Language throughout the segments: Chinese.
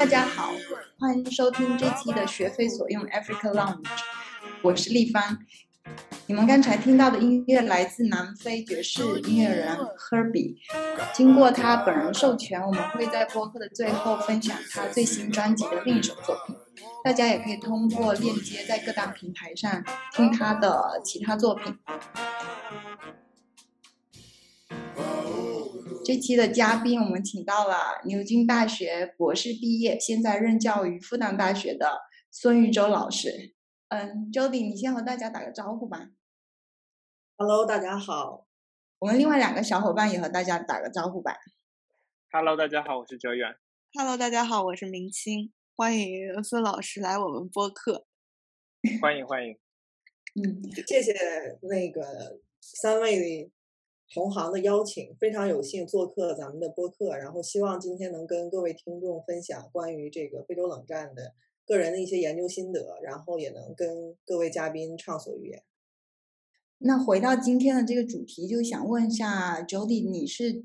大家好，欢迎收听这期的学非所用 Africa Lounge，我是立方。你们刚才听到的音乐来自南非爵士音乐人 Herbie，经过他本人授权，我们会在播客的最后分享他最新专辑的另一首作品。大家也可以通过链接在各大平台上听他的其他作品。这期的嘉宾我们请到了牛津大学博士毕业，现在任教于复旦大学的孙玉洲老师。嗯，Jody，你先和大家打个招呼吧。Hello，大家好。我们另外两个小伙伴也和大家打个招呼吧。Hello，大家好，我是哲远。Hello，大家好，我是明清。欢迎孙老师来我们播客。欢迎欢迎。嗯，谢谢那个三位同行的邀请，非常有幸做客咱们的播客，然后希望今天能跟各位听众分享关于这个非洲冷战的。个人的一些研究心得，然后也能跟各位嘉宾畅所欲言。那回到今天的这个主题，就想问一下 Jody，你是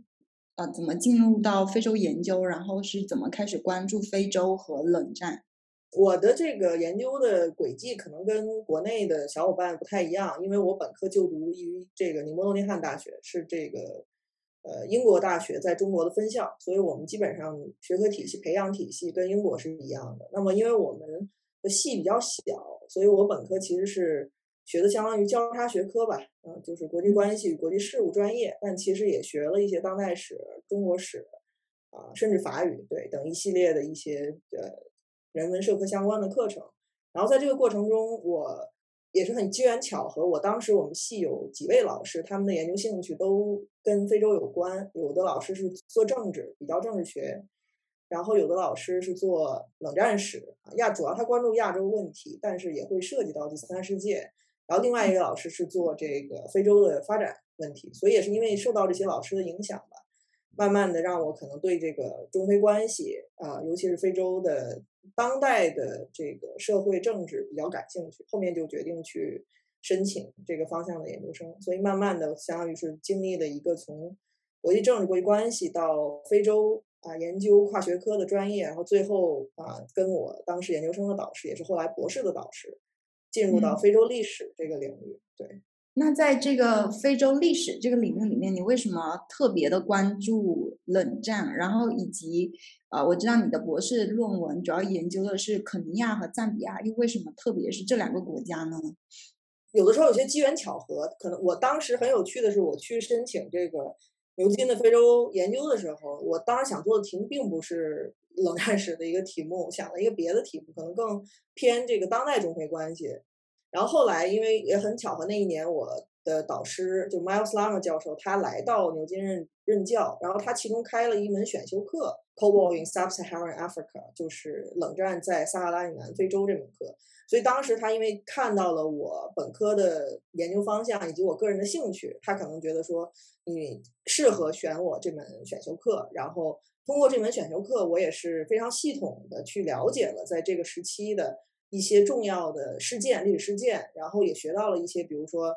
呃怎么进入到非洲研究，然后是怎么开始关注非洲和冷战？我的这个研究的轨迹可能跟国内的小伙伴不太一样，因为我本科就读于这个尼摩诺丁汉大学，是这个。呃，英国大学在中国的分校，所以我们基本上学科体系、培养体系跟英国是一样的。那么，因为我们的系比较小，所以我本科其实是学的相当于交叉学科吧，嗯，就是国际关系与国际事务专业，但其实也学了一些当代史、中国史，啊，甚至法语，对，等一系列的一些呃人文社科相关的课程。然后在这个过程中，我。也是很机缘巧合，我当时我们系有几位老师，他们的研究兴趣都跟非洲有关。有的老师是做政治，比较政治学；然后有的老师是做冷战史，亚主要他关注亚洲问题，但是也会涉及到第三世界。然后另外一个老师是做这个非洲的发展问题，所以也是因为受到这些老师的影响吧。慢慢的让我可能对这个中非关系啊，尤其是非洲的当代的这个社会政治比较感兴趣，后面就决定去申请这个方向的研究生，所以慢慢的相当于是经历了一个从国际政治、国际关系到非洲啊研究跨学科的专业，然后最后啊跟我当时研究生的导师，也是后来博士的导师，进入到非洲历史这个领域，对。那在这个非洲历史这个领域里面，你为什么特别的关注冷战？然后以及，呃，我知道你的博士论文主要研究的是肯尼亚和赞比亚，又为什么特别是这两个国家呢？有的时候有些机缘巧合，可能我当时很有趣的是，我去申请这个牛津的非洲研究的时候，我当时想做的题目并不是冷战史的一个题目，想了一个别的题目，可能更偏这个当代中非关系。然后后来，因为也很巧合，那一年我的导师就 Miles Lang 教授，他来到牛津任任教，然后他其中开了一门选修课，Cold War in Sub-Saharan Africa，就是冷战在撒哈拉以南非洲这门课。所以当时他因为看到了我本科的研究方向以及我个人的兴趣，他可能觉得说你适合选我这门选修课。然后通过这门选修课，我也是非常系统的去了解了在这个时期的。一些重要的事件、历史事件，然后也学到了一些，比如说，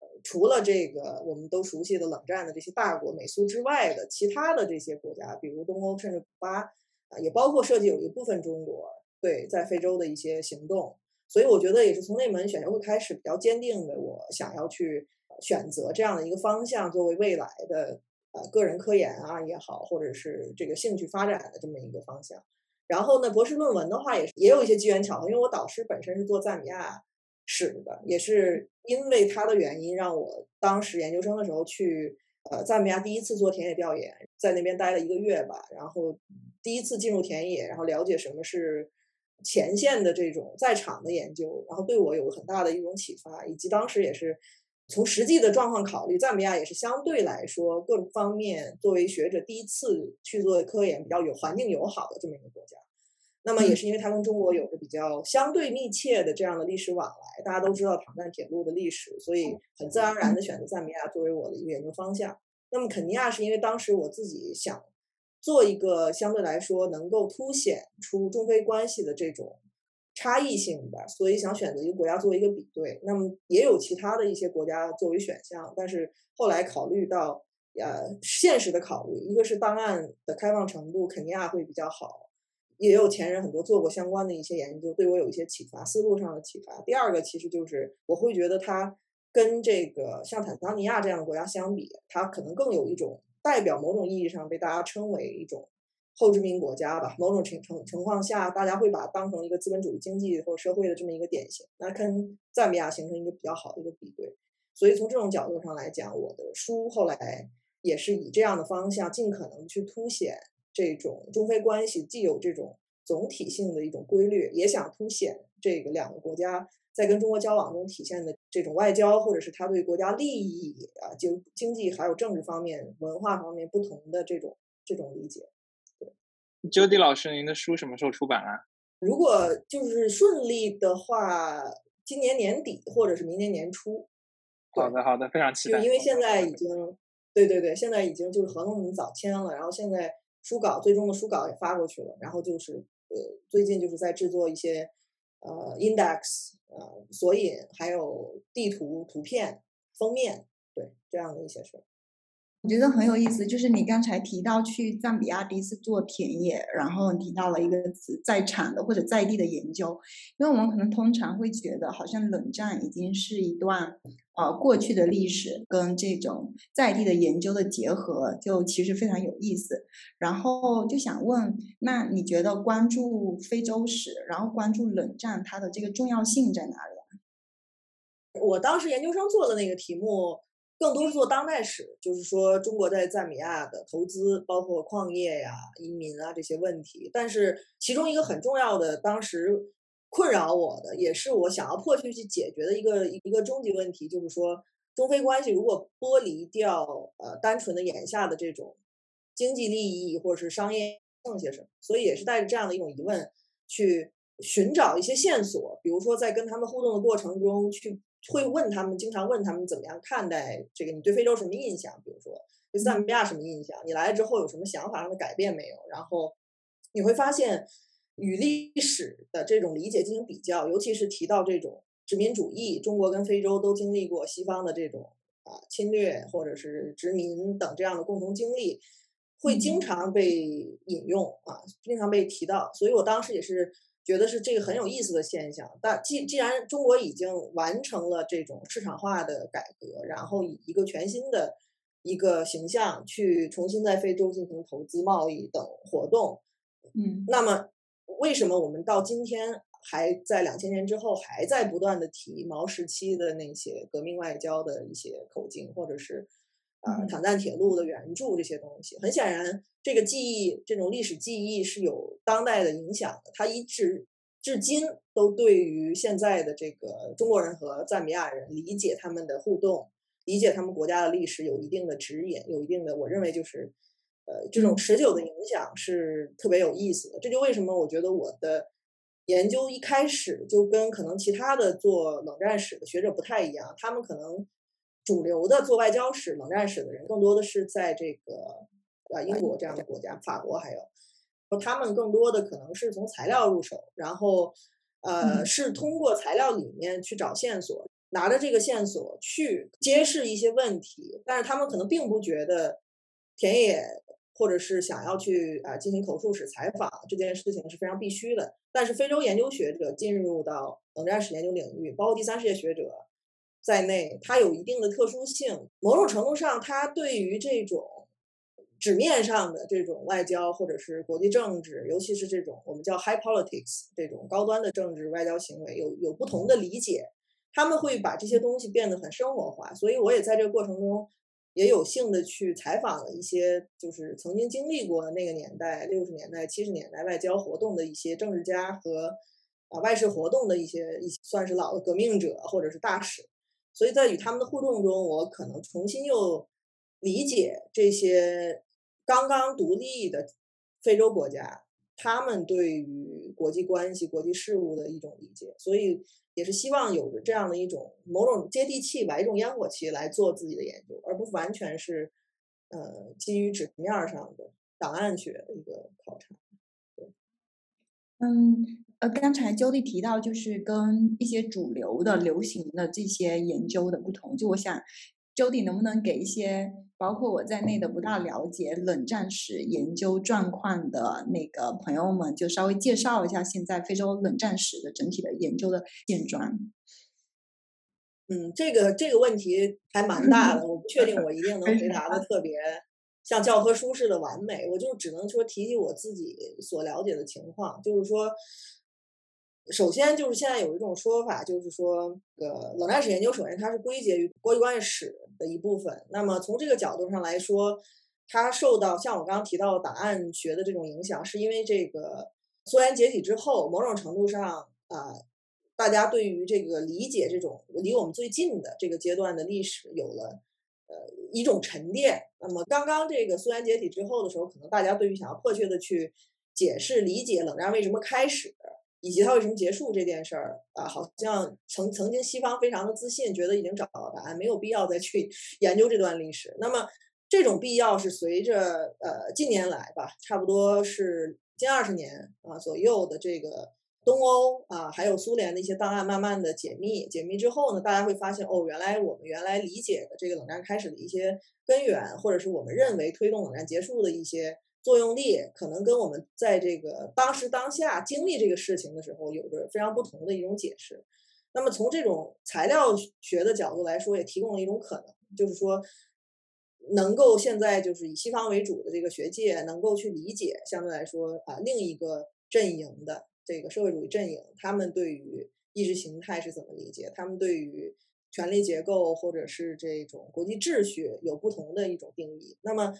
呃，除了这个我们都熟悉的冷战的这些大国美苏之外的其他的这些国家，比如东欧甚至古巴，啊，也包括涉及有一部分中国对在非洲的一些行动。所以我觉得也是从那门选修会开始，比较坚定的我想要去选择这样的一个方向，作为未来的呃个人科研啊也好，或者是这个兴趣发展的这么一个方向。然后呢，博士论文的话也是也有一些机缘巧合，因为我导师本身是做赞比亚史的，也是因为他的原因，让我当时研究生的时候去呃赞比亚第一次做田野调研，在那边待了一个月吧，然后第一次进入田野，然后了解什么是前线的这种在场的研究，然后对我有很大的一种启发，以及当时也是。从实际的状况考虑，赞比亚也是相对来说各种方面作为学者第一次去做科研比较有环境友好的这么一个国家。那么也是因为它跟中国有着比较相对密切的这样的历史往来，大家都知道唐赞铁路的历史，所以很自然而然的选择赞比亚作为我的一个研究方向。那么肯尼亚是因为当时我自己想做一个相对来说能够凸显出中非关系的这种。差异性吧，所以想选择一个国家作为一个比对。那么也有其他的一些国家作为选项，但是后来考虑到呃现实的考虑，一个是档案的开放程度，肯尼亚会比较好，也有前人很多做过相关的一些研究，对我有一些启发，思路上的启发。第二个其实就是我会觉得它跟这个像坦桑尼亚这样的国家相比，它可能更有一种代表某种意义上被大家称为一种。后殖民国家吧，某种情情情况下，大家会把当成一个资本主义经济或者社会的这么一个典型，那跟赞比亚形成一个比较好的一个比对。所以从这种角度上来讲，我的书后来也是以这样的方向，尽可能去凸显这种中非关系既有这种总体性的一种规律，也想凸显这个两个国家在跟中国交往中体现的这种外交或者是他对国家利益啊，就经济还有政治方面、文化方面不同的这种这种理解。Jody 老师，您的书什么时候出版啊？如果就是顺利的话，今年年底或者是明年年初。好的，好的，非常期待。因为现在已经，对对对，现在已经就是合同已经早签了，然后现在书稿最终的书稿也发过去了，然后就是呃，最近就是在制作一些呃 index 呃索引，还有地图、图片、封面，对这样的一些事儿。我觉得很有意思，就是你刚才提到去赞比亚第一次做田野，然后提到了一个词在场的或者在地的研究，因为我们可能通常会觉得好像冷战已经是一段呃过去的历史，跟这种在地的研究的结合，就其实非常有意思。然后就想问，那你觉得关注非洲史，然后关注冷战，它的这个重要性在哪里？我当时研究生做的那个题目。更多是做当代史，就是说中国在赞比亚的投资，包括矿业呀、移民啊这些问题。但是其中一个很重要的，当时困扰我的，也是我想要迫切去解决的一个一个终极问题，就是说中非关系如果剥离掉呃单纯的眼下的这种经济利益或者是商业剩些什么，所以也是带着这样的一种疑问去寻找一些线索，比如说在跟他们互动的过程中去。会问他们，经常问他们怎么样看待这个？你对非洲什么印象？比如说对赞比亚什么印象？你来了之后有什么想法上的改变没有？然后你会发现，与历史的这种理解进行比较，尤其是提到这种殖民主义，中国跟非洲都经历过西方的这种啊侵略或者是殖民等这样的共同经历，会经常被引用啊，经常被提到。所以我当时也是。觉得是这个很有意思的现象，但既既然中国已经完成了这种市场化的改革，然后以一个全新的一个形象去重新在非洲进行投资、贸易等活动，嗯，那么为什么我们到今天还在两千年之后还在不断的提毛时期的那些革命外交的一些口径，或者是？啊，坦赞铁路的援助这些东西，很显然，这个记忆，这种历史记忆是有当代的影响的。它一直至今都对于现在的这个中国人和赞比亚人理解他们的互动，理解他们国家的历史有一定的指引，有一定的，我认为就是，呃，这种持久的影响是特别有意思的。这就为什么我觉得我的研究一开始就跟可能其他的做冷战史的学者不太一样，他们可能。主流的做外交史、冷战史的人，更多的是在这个呃英国这样的国家，法国还有，他们更多的可能是从材料入手，然后呃是通过材料里面去找线索，拿着这个线索去揭示一些问题，但是他们可能并不觉得田野或者是想要去啊进行口述史采访这件事情是非常必须的。但是非洲研究学者进入到冷战史研究领域，包括第三世界学者。在内，它有一定的特殊性。某种程度上，它对于这种纸面上的这种外交或者是国际政治，尤其是这种我们叫 high politics 这种高端的政治外交行为，有有不同的理解。他们会把这些东西变得很生活化。所以，我也在这个过程中也有幸的去采访了一些就是曾经经历过那个年代六十年代、七十年代外交活动的一些政治家和啊外事活动的一些一算是老的革命者或者是大使。所以在与他们的互动中，我可能重新又理解这些刚刚独立的非洲国家，他们对于国际关系、国际事务的一种理解。所以也是希望有着这样的一种某种接地气吧，一种烟火气来做自己的研究，而不完全是呃基于纸面上的档案学的一个考察。对，嗯。呃，刚才 Jody 提到，就是跟一些主流的、流行的这些研究的不同，就我想 Jody 能不能给一些包括我在内的不大了解冷战史研究状况的那个朋友们，就稍微介绍一下现在非洲冷战史的整体的研究的现状？嗯，这个这个问题还蛮大的，我不确定我一定 能回答的特别像教科书似的完美。我就只能说提起我自己所了解的情况，就是说。首先就是现在有一种说法，就是说，呃，冷战史研究首先它是归结于国际关系史的一部分。那么从这个角度上来说，它受到像我刚刚提到档案学的这种影响，是因为这个苏联解体之后，某种程度上啊，大家对于这个理解这种离我们最近的这个阶段的历史有了呃一种沉淀。那么刚刚这个苏联解体之后的时候，可能大家对于想要迫切的去解释理解冷战为什么开始。以及它为什么结束这件事儿啊，好像曾曾经西方非常的自信，觉得已经找到了答案，没有必要再去研究这段历史。那么这种必要是随着呃近年来吧，差不多是近二十年啊左右的这个东欧啊，还有苏联的一些档案慢慢的解密，解密之后呢，大家会发现哦，原来我们原来理解的这个冷战开始的一些根源，或者是我们认为推动冷战结束的一些。作用力可能跟我们在这个当时当下经历这个事情的时候有着非常不同的一种解释。那么从这种材料学的角度来说，也提供了一种可能，就是说能够现在就是以西方为主的这个学界能够去理解，相对来说啊另一个阵营的这个社会主义阵营，他们对于意识形态是怎么理解，他们对于权力结构或者是这种国际秩序有不同的一种定义。那么。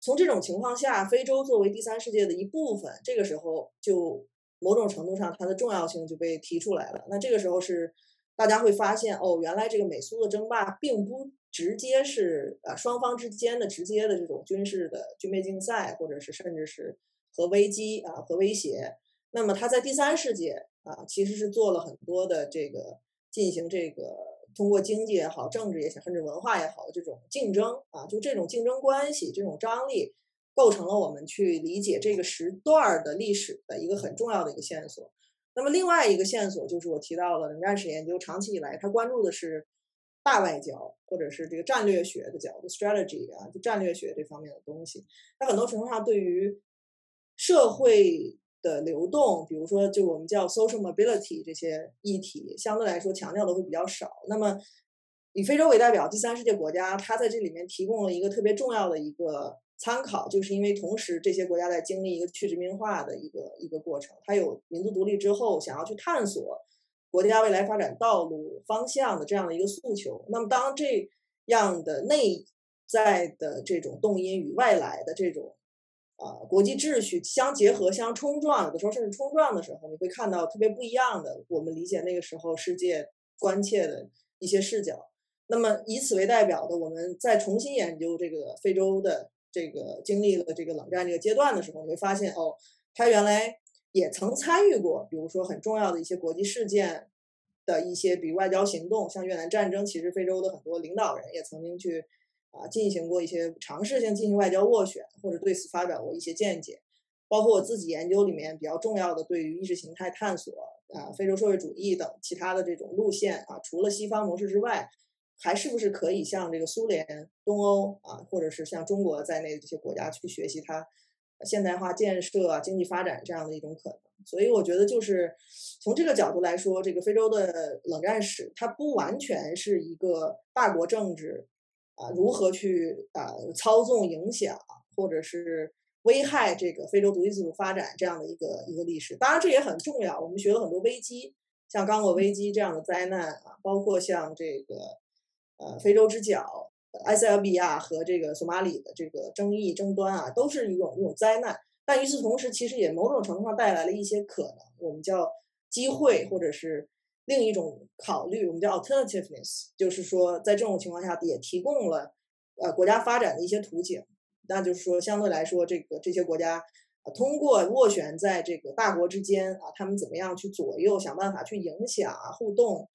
从这种情况下，非洲作为第三世界的一部分，这个时候就某种程度上它的重要性就被提出来了。那这个时候是大家会发现，哦，原来这个美苏的争霸并不直接是呃双方之间的直接的这种军事的军备竞赛，或者是甚至是核危机啊核威胁。那么它在第三世界啊，其实是做了很多的这个进行这个。通过经济也好，政治也好，甚至文化也好的这种竞争啊，就这种竞争关系、这种张力，构成了我们去理解这个时段的历史的一个很重要的一个线索。那么另外一个线索就是我提到了冷战史研究长期以来，它关注的是大外交或者是这个战略学的角度 （strategy） 啊，就战略学这方面的东西。它很多程度上对于社会。的流动，比如说，就我们叫 social mobility 这些议题，相对来说强调的会比较少。那么，以非洲为代表，第三世界国家，它在这里面提供了一个特别重要的一个参考，就是因为同时这些国家在经历一个去殖民化的一个一个过程，它有民族独立之后想要去探索国家未来发展道路方向的这样的一个诉求。那么，当这样的内在的这种动因与外来的这种啊，国际秩序相结合、相冲撞，有的时候甚至冲撞的时候，你会看到特别不一样的我们理解那个时候世界关切的一些视角。那么以此为代表的，我们再重新研究这个非洲的这个经历了这个冷战这个阶段的时候，你会发现哦，它原来也曾参与过，比如说很重要的一些国际事件的一些，比如外交行动，像越南战争，其实非洲的很多领导人也曾经去。啊，进行过一些尝试性进行外交斡旋，或者对此发表过一些见解，包括我自己研究里面比较重要的对于意识形态探索啊、非洲社会主义等其他的这种路线啊，除了西方模式之外，还是不是可以像这个苏联、东欧啊，或者是像中国在内的这些国家去学习它现代化建设、经济发展这样的一种可能？所以我觉得就是从这个角度来说，这个非洲的冷战史它不完全是一个大国政治。啊，如何去啊操纵、影响，或者是危害这个非洲独立自主发展这样的一个一个历史？当然，这也很重要。我们学了很多危机，像刚果危机这样的灾难啊，包括像这个呃非洲之角、埃塞俄比亚和这个索马里的这个争议争端啊，都是一种一种灾难。但与此同时，其实也某种程度上带来了一些可能，我们叫机会，或者是。另一种考虑，我们叫 alternativeness，就是说，在这种情况下也提供了呃国家发展的一些途径。那就是说，相对来说，这个这些国家通过斡旋在这个大国之间啊，他们怎么样去左右、想办法去影响啊、互动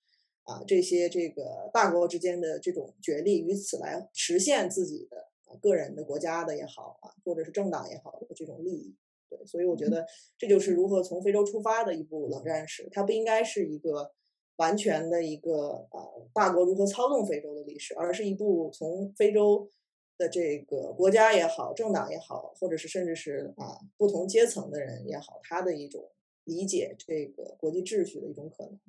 啊这些这个大国之间的这种角力，以此来实现自己的个人的国家的也好啊，或者是政党也好的这种利益。对，所以我觉得这就是如何从非洲出发的一部冷战史，它不应该是一个。完全的一个呃大国如何操纵非洲的历史，而是一部从非洲的这个国家也好、政党也好，或者是甚至是啊不同阶层的人也好，他的一种理解这个国际秩序的一种可能。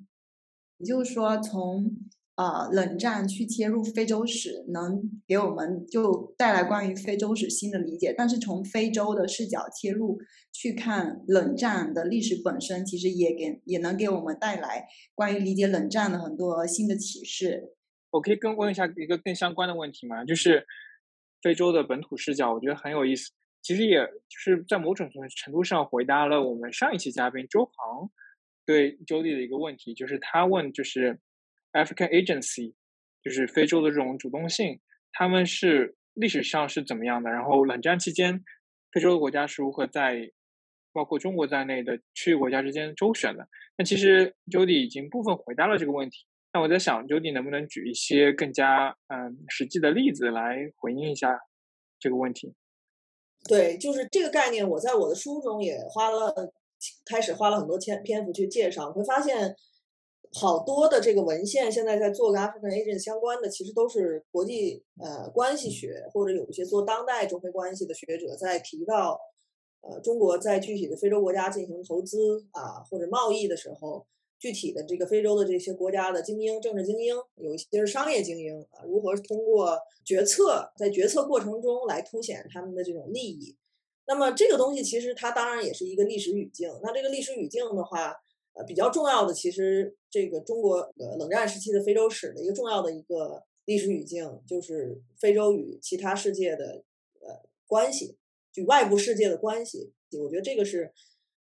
也就是说，从呃冷战去切入非洲史，能给我们就带来关于非洲史新的理解。但是从非洲的视角切入去看冷战的历史本身，其实也给也能给我们带来关于理解冷战的很多新的启示。我可以跟问一下一个更相关的问题吗？就是非洲的本土视角，我觉得很有意思。其实也就是在某种程度上回答了我们上一期嘉宾周航。对 Jody 的一个问题，就是他问，就是 African Agency，就是非洲的这种主动性，他们是历史上是怎么样的？然后冷战期间，非洲的国家是如何在包括中国在内的区域国家之间周旋的？那其实 Jody 已经部分回答了这个问题。那我在想，Jody 能不能举一些更加嗯实际的例子来回应一下这个问题？对，就是这个概念，我在我的书中也花了。开始花了很多篇篇幅去介绍，会发现好多的这个文献现在在做跟 African agent 相关的，其实都是国际呃关系学或者有一些做当代中非关系的学者在提到呃中国在具体的非洲国家进行投资啊或者贸易的时候，具体的这个非洲的这些国家的精英、政治精英，有一些是商业精英啊，如何通过决策在决策过程中来凸显他们的这种利益。那么这个东西其实它当然也是一个历史语境。那这个历史语境的话，呃，比较重要的其实这个中国呃冷战时期的非洲史的一个重要的一个历史语境，就是非洲与其他世界的呃关系，与外部世界的关系。我觉得这个是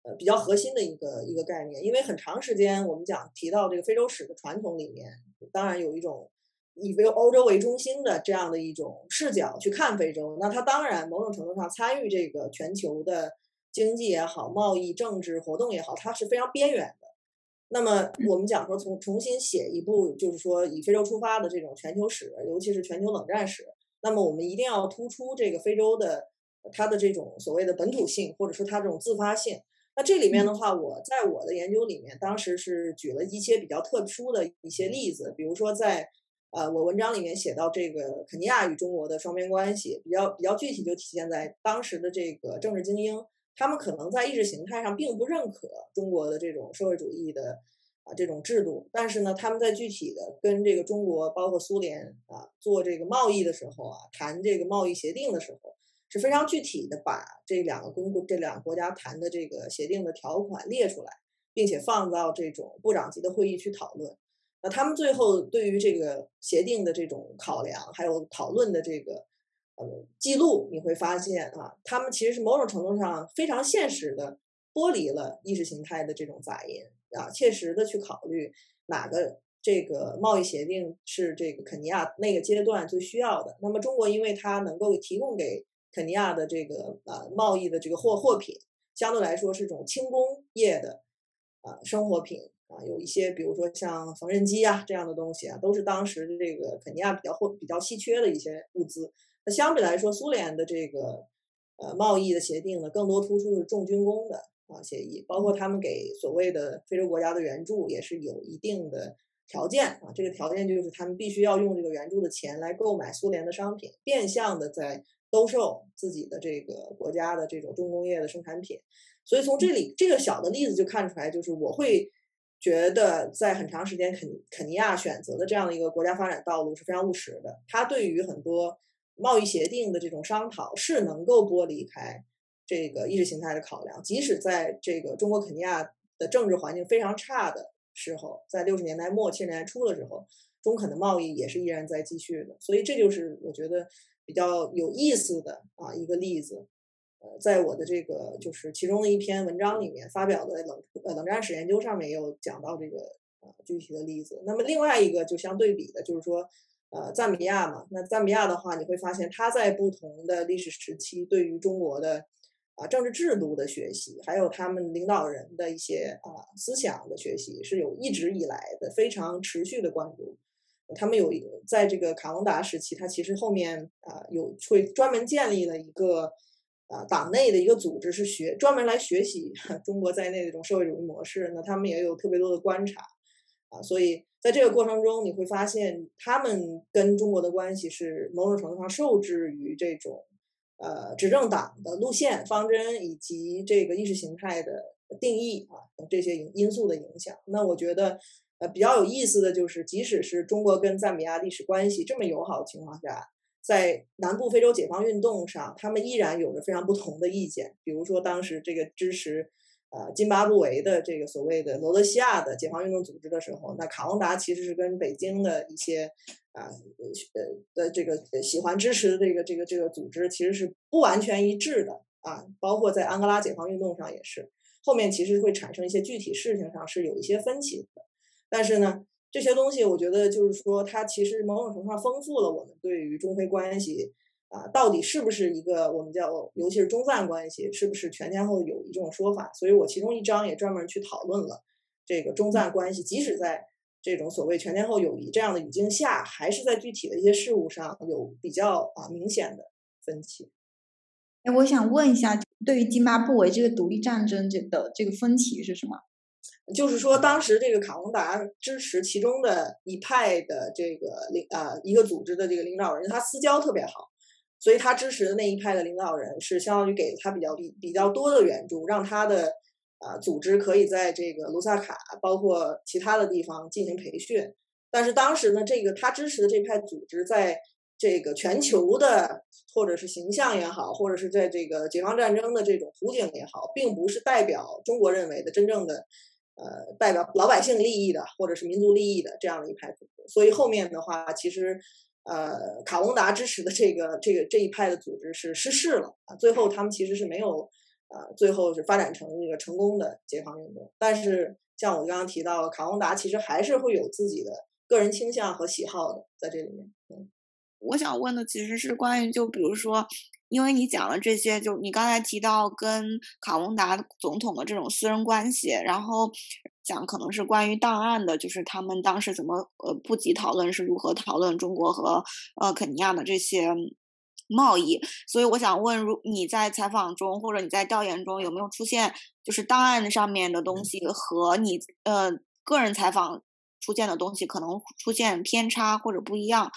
呃比较核心的一个一个概念，因为很长时间我们讲提到这个非洲史的传统里面，当然有一种。以非欧洲为中心的这样的一种视角去看非洲，那它当然某种程度上参与这个全球的经济也好、贸易、政治活动也好，它是非常边缘。那么我们讲说，从重新写一部就是说以非洲出发的这种全球史，尤其是全球冷战史，那么我们一定要突出这个非洲的它的这种所谓的本土性，或者说它这种自发性。那这里面的话，我在我的研究里面，当时是举了一些比较特殊的一些例子，比如说在。呃，我文章里面写到这个肯尼亚与中国的双边关系，比较比较具体，就体现在当时的这个政治精英，他们可能在意识形态上并不认可中国的这种社会主义的啊这种制度，但是呢，他们在具体的跟这个中国，包括苏联啊做这个贸易的时候啊，谈这个贸易协定的时候，是非常具体的把这两个公这两个国家谈的这个协定的条款列出来，并且放到这种部长级的会议去讨论。那他们最后对于这个协定的这种考量，还有讨论的这个呃记录，你会发现啊，他们其实是某种程度上非常现实的剥离了意识形态的这种杂音啊，切实的去考虑哪个这个贸易协定是这个肯尼亚那个阶段最需要的。那么中国因为它能够提供给肯尼亚的这个呃贸易的这个货货品，相对来说是种轻工业的啊生活品。啊，有一些，比如说像缝纫机啊这样的东西啊，都是当时的这个肯尼亚比较或比较稀缺的一些物资。那相比来说，苏联的这个呃贸易的协定呢，更多突出是重军工的啊协议，包括他们给所谓的非洲国家的援助也是有一定的条件啊。这个条件就是他们必须要用这个援助的钱来购买苏联的商品，变相的在兜售自己的这个国家的这种重工业的生产品。所以从这里这个小的例子就看出来，就是我会。觉得在很长时间肯肯尼亚选择的这样的一个国家发展道路是非常务实的。他对于很多贸易协定的这种商讨是能够剥离开这个意识形态的考量，即使在这个中国肯尼亚的政治环境非常差的时候，在六十年代末七十年代初的时候，中肯的贸易也是依然在继续的。所以这就是我觉得比较有意思的啊一个例子。呃在我的这个就是其中的一篇文章里面发表的冷呃冷战史研究上面也有讲到这个呃具体的例子。那么另外一个就相对比的就是说，呃赞比亚嘛，那赞比亚的话你会发现它在不同的历史时期对于中国的啊政治制度的学习，还有他们领导人的一些啊思想的学习是有一直以来的非常持续的关注。他们有在这个卡隆达时期，他其实后面啊有会专门建立了一个。啊，党内的一个组织是学专门来学习 中国在内的这种社会主义模式，那他们也有特别多的观察，啊，所以在这个过程中，你会发现他们跟中国的关系是某种程度上受制于这种呃执政党的路线方针以及这个意识形态的定义啊等这些因素的影响。那我觉得呃比较有意思的就是，即使是中国跟赞比亚历史关系这么友好的情况下，在南部非洲解放运动上，他们依然有着非常不同的意见。比如说当时这个支持。呃，津巴布韦的这个所谓的罗德西亚的解放运动组织的时候，那卡翁达其实是跟北京的一些啊呃的这个喜欢支持的这个这个这个组织其实是不完全一致的啊，包括在安哥拉解放运动上也是，后面其实会产生一些具体事情上是有一些分歧的，但是呢，这些东西我觉得就是说，它其实某种程度上丰富了我们对于中非关系。啊，到底是不是一个我们叫，尤其是中赞关系，是不是全天候友谊这种说法？所以我其中一章也专门去讨论了这个中赞关系，即使在这种所谓全天候友谊这样的语境下，还是在具体的一些事物上有比较啊明显的分歧。哎，我想问一下，对于津巴布韦这个独立战争这的这个分歧是什么？就是说，当时这个卡洪达支持其中的一派的这个领啊一个组织的这个领导人，他私交特别好。所以他支持的那一派的领导人是相当于给他比较比比较多的援助，让他的啊组织可以在这个卢萨卡包括其他的地方进行培训。但是当时呢，这个他支持的这派组织在这个全球的或者是形象也好，或者是在这个解放战争的这种图景也好，并不是代表中国认为的真正的呃代表老百姓利益的或者是民族利益的这样的一派组织。所以后面的话，其实。呃，卡翁达支持的这个这个这一派的组织是失势了啊，最后他们其实是没有，呃，最后是发展成一个成功的解放运动。但是像我刚刚提到，卡翁达其实还是会有自己的个人倾向和喜好的在这里面。嗯，我想问的其实是关于，就比如说，因为你讲了这些，就你刚才提到跟卡翁达总统的这种私人关系，然后。讲可能是关于档案的，就是他们当时怎么呃不及讨论是如何讨论中国和呃肯尼亚的这些贸易，所以我想问，如你在采访中或者你在调研中有没有出现，就是档案上面的东西和你呃个人采访出现的东西可能出现偏差或者不一样？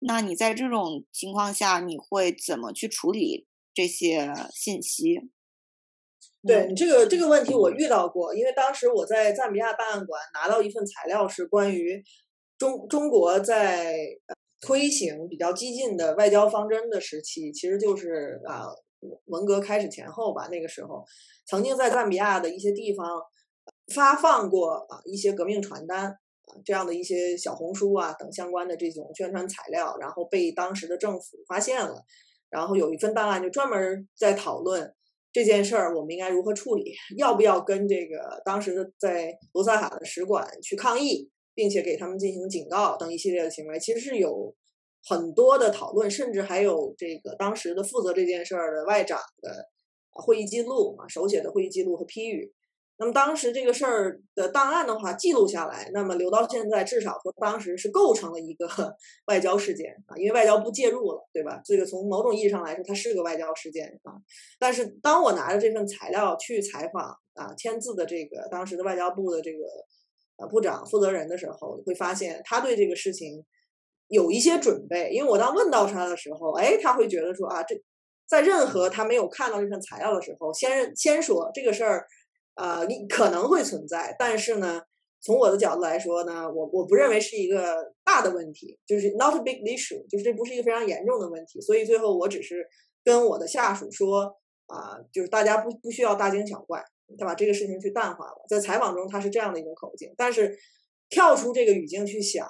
那你在这种情况下，你会怎么去处理这些信息？对你这个这个问题我遇到过，因为当时我在赞比亚档案馆拿到一份材料，是关于中中国在推行比较激进的外交方针的时期，其实就是啊文革开始前后吧，那个时候曾经在赞比亚的一些地方发放过啊一些革命传单啊这样的一些小红书啊等相关的这种宣传材料，然后被当时的政府发现了，然后有一份档案就专门在讨论。这件事儿我们应该如何处理？要不要跟这个当时的在罗萨卡的使馆去抗议，并且给他们进行警告等一系列的行为？其实是有很多的讨论，甚至还有这个当时的负责这件事儿的外长的会议记录啊，手写的会议记录和批语。那么当时这个事儿的档案的话记录下来，那么留到现在，至少说当时是构成了一个 外交事件啊，因为外交部介入了，对吧？这个从某种意义上来说，它是个外交事件啊。但是当我拿着这份材料去采访啊签字的这个当时的外交部的这个呃部长负责人的时候，会发现他对这个事情有一些准备，因为我当问到他的时候，哎，他会觉得说啊，这在任何他没有看到这份材料的时候，先先说这个事儿。呃，你可能会存在，但是呢，从我的角度来说呢，我我不认为是一个大的问题，就是 not a big issue，就是这不是一个非常严重的问题。所以最后我只是跟我的下属说，啊，就是大家不不需要大惊小怪，他把这个事情去淡化了。在采访中他是这样的一种口径，但是跳出这个语境去想，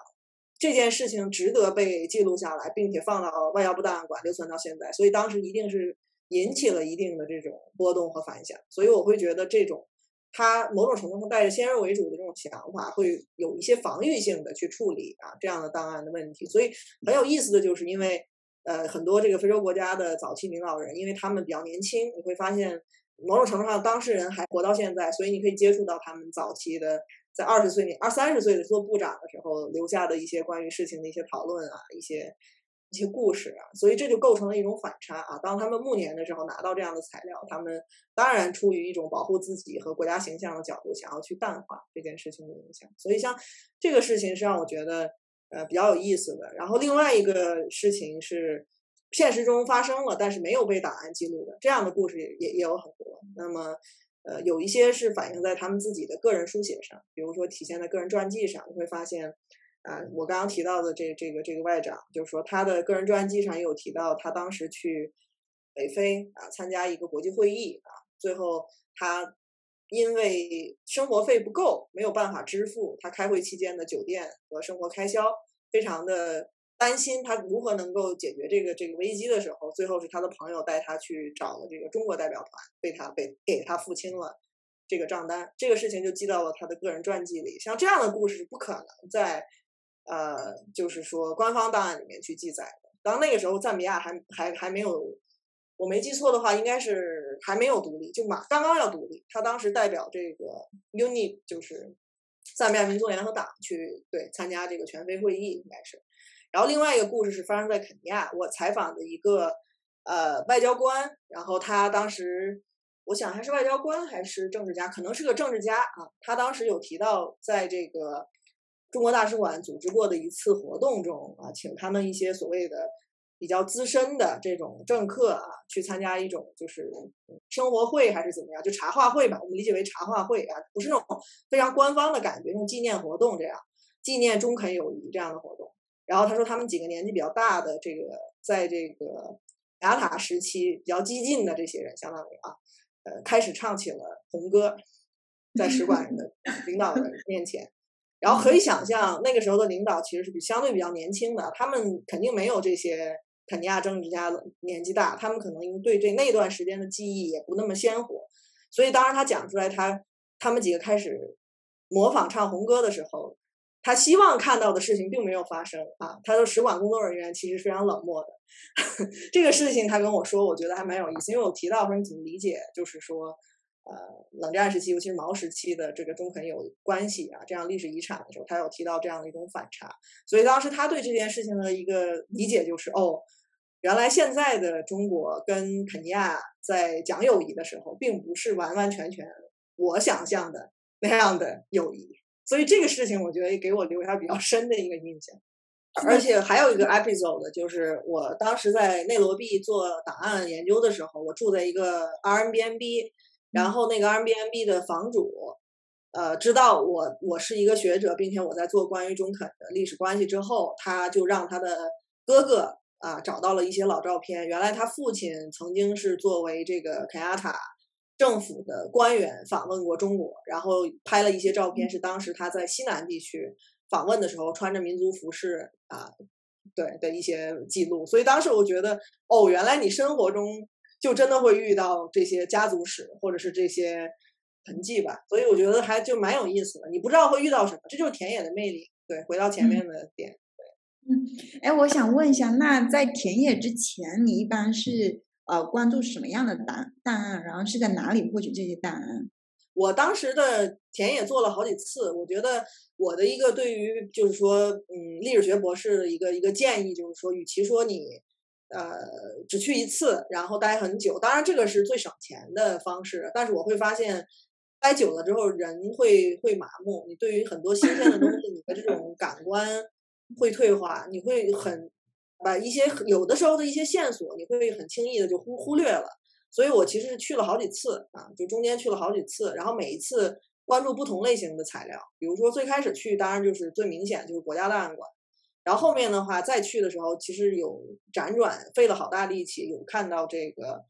这件事情值得被记录下来，并且放到外交部档案馆留存到现在，所以当时一定是引起了一定的这种波动和反响。所以我会觉得这种。他某种程度上带着先入为主的这种想法，会有一些防御性的去处理啊这样的档案的问题。所以很有意思的就是，因为呃很多这个非洲国家的早期领导人，因为他们比较年轻，你会发现某种程度上当事人还活到现在，所以你可以接触到他们早期的在二十岁、二三十岁的做部长的时候留下的一些关于事情的一些讨论啊，一些一些故事啊，所以这就构成了一种反差啊。当他们暮年的时候拿到这样的材料，他们当然出于一种保护自己和国家形象的角度，想要去淡化这件事情的影响。所以像这个事情是让我觉得呃比较有意思的。然后另外一个事情是现实中发生了，但是没有被档案记录的这样的故事也也有很多。那么呃有一些是反映在他们自己的个人书写上，比如说体现在个人传记上，你会发现。啊，我刚刚提到的这这个这个外长，就是说他的个人传记上也有提到，他当时去北非啊参加一个国际会议啊，最后他因为生活费不够，没有办法支付他开会期间的酒店和生活开销，非常的担心他如何能够解决这个这个危机的时候，最后是他的朋友带他去找了这个中国代表团，被他被给他付清了这个账单，这个事情就记到了他的个人传记里。像这样的故事不可能在。呃，就是说，官方档案里面去记载的。当那个时候，赞比亚还还还没有，我没记错的话，应该是还没有独立，就马刚刚要独立。他当时代表这个 UNI，就是赞比亚民族联合党去对参加这个全非会议，应该是。然后另外一个故事是发生在肯尼亚，我采访的一个呃外交官，然后他当时我想还是外交官还是政治家，可能是个政治家啊。他当时有提到在这个。中国大使馆组织过的一次活动中啊，请他们一些所谓的比较资深的这种政客啊，去参加一种就是生活会还是怎么样，就茶话会吧，我们理解为茶话会啊，不是那种非常官方的感觉，那种纪念活动这样，纪念中肯友谊这样的活动。然后他说，他们几个年纪比较大的这个，在这个雅塔时期比较激进的这些人，相当于啊，呃，开始唱起了红歌，在使馆的领导人面前。然后可以想象，那个时候的领导其实是比相对比较年轻的，他们肯定没有这些肯尼亚政治家的年纪大，他们可能对这那段时间的记忆也不那么鲜活，所以当时他讲出来，他他们几个开始模仿唱红歌的时候，他希望看到的事情并没有发生啊。他的使馆工作人员其实非常冷漠的，这个事情他跟我说，我觉得还蛮有意思，因为我提到说你怎么理解，就是说。呃，冷战时期，尤其是毛时期的这个中肯有关系啊，这样历史遗产的时候，他有提到这样的一种反差，所以当时他对这件事情的一个理解就是，哦，原来现在的中国跟肯尼亚在讲友谊的时候，并不是完完全全我想象的那样的友谊，所以这个事情我觉得给我留下比较深的一个印象。而且还有一个 episode，就是我当时在内罗毕做档案研究的时候，我住在一个 RMBNB。然后那个 Airbnb 的房主，呃，知道我我是一个学者，并且我在做关于中肯的历史关系之后，他就让他的哥哥啊找到了一些老照片。原来他父亲曾经是作为这个肯亚塔政府的官员访问过中国，然后拍了一些照片，是当时他在西南地区访问的时候穿着民族服饰啊，对的一些记录。所以当时我觉得，哦，原来你生活中。就真的会遇到这些家族史或者是这些痕迹吧，所以我觉得还就蛮有意思的。你不知道会遇到什么，这就是田野的魅力。对，回到前面的点。对，嗯，哎，我想问一下，那在田野之前，你一般是呃关注什么样的档档案？然后是在哪里获取这些档案？我当时的田野做了好几次，我觉得我的一个对于就是说，嗯，历史学博士的一个一个建议就是说，与其说你。呃，只去一次，然后待很久，当然这个是最省钱的方式。但是我会发现，待久了之后人会会麻木，你对于很多新鲜的东西，你的这种感官会退化，你会很把一些有的时候的一些线索，你会很轻易的就忽忽略了。所以我其实去了好几次啊，就中间去了好几次，然后每一次关注不同类型的材料。比如说最开始去，当然就是最明显就是国家档案馆。然后后面的话再去的时候，其实有辗转，费了好大力气，有看到这个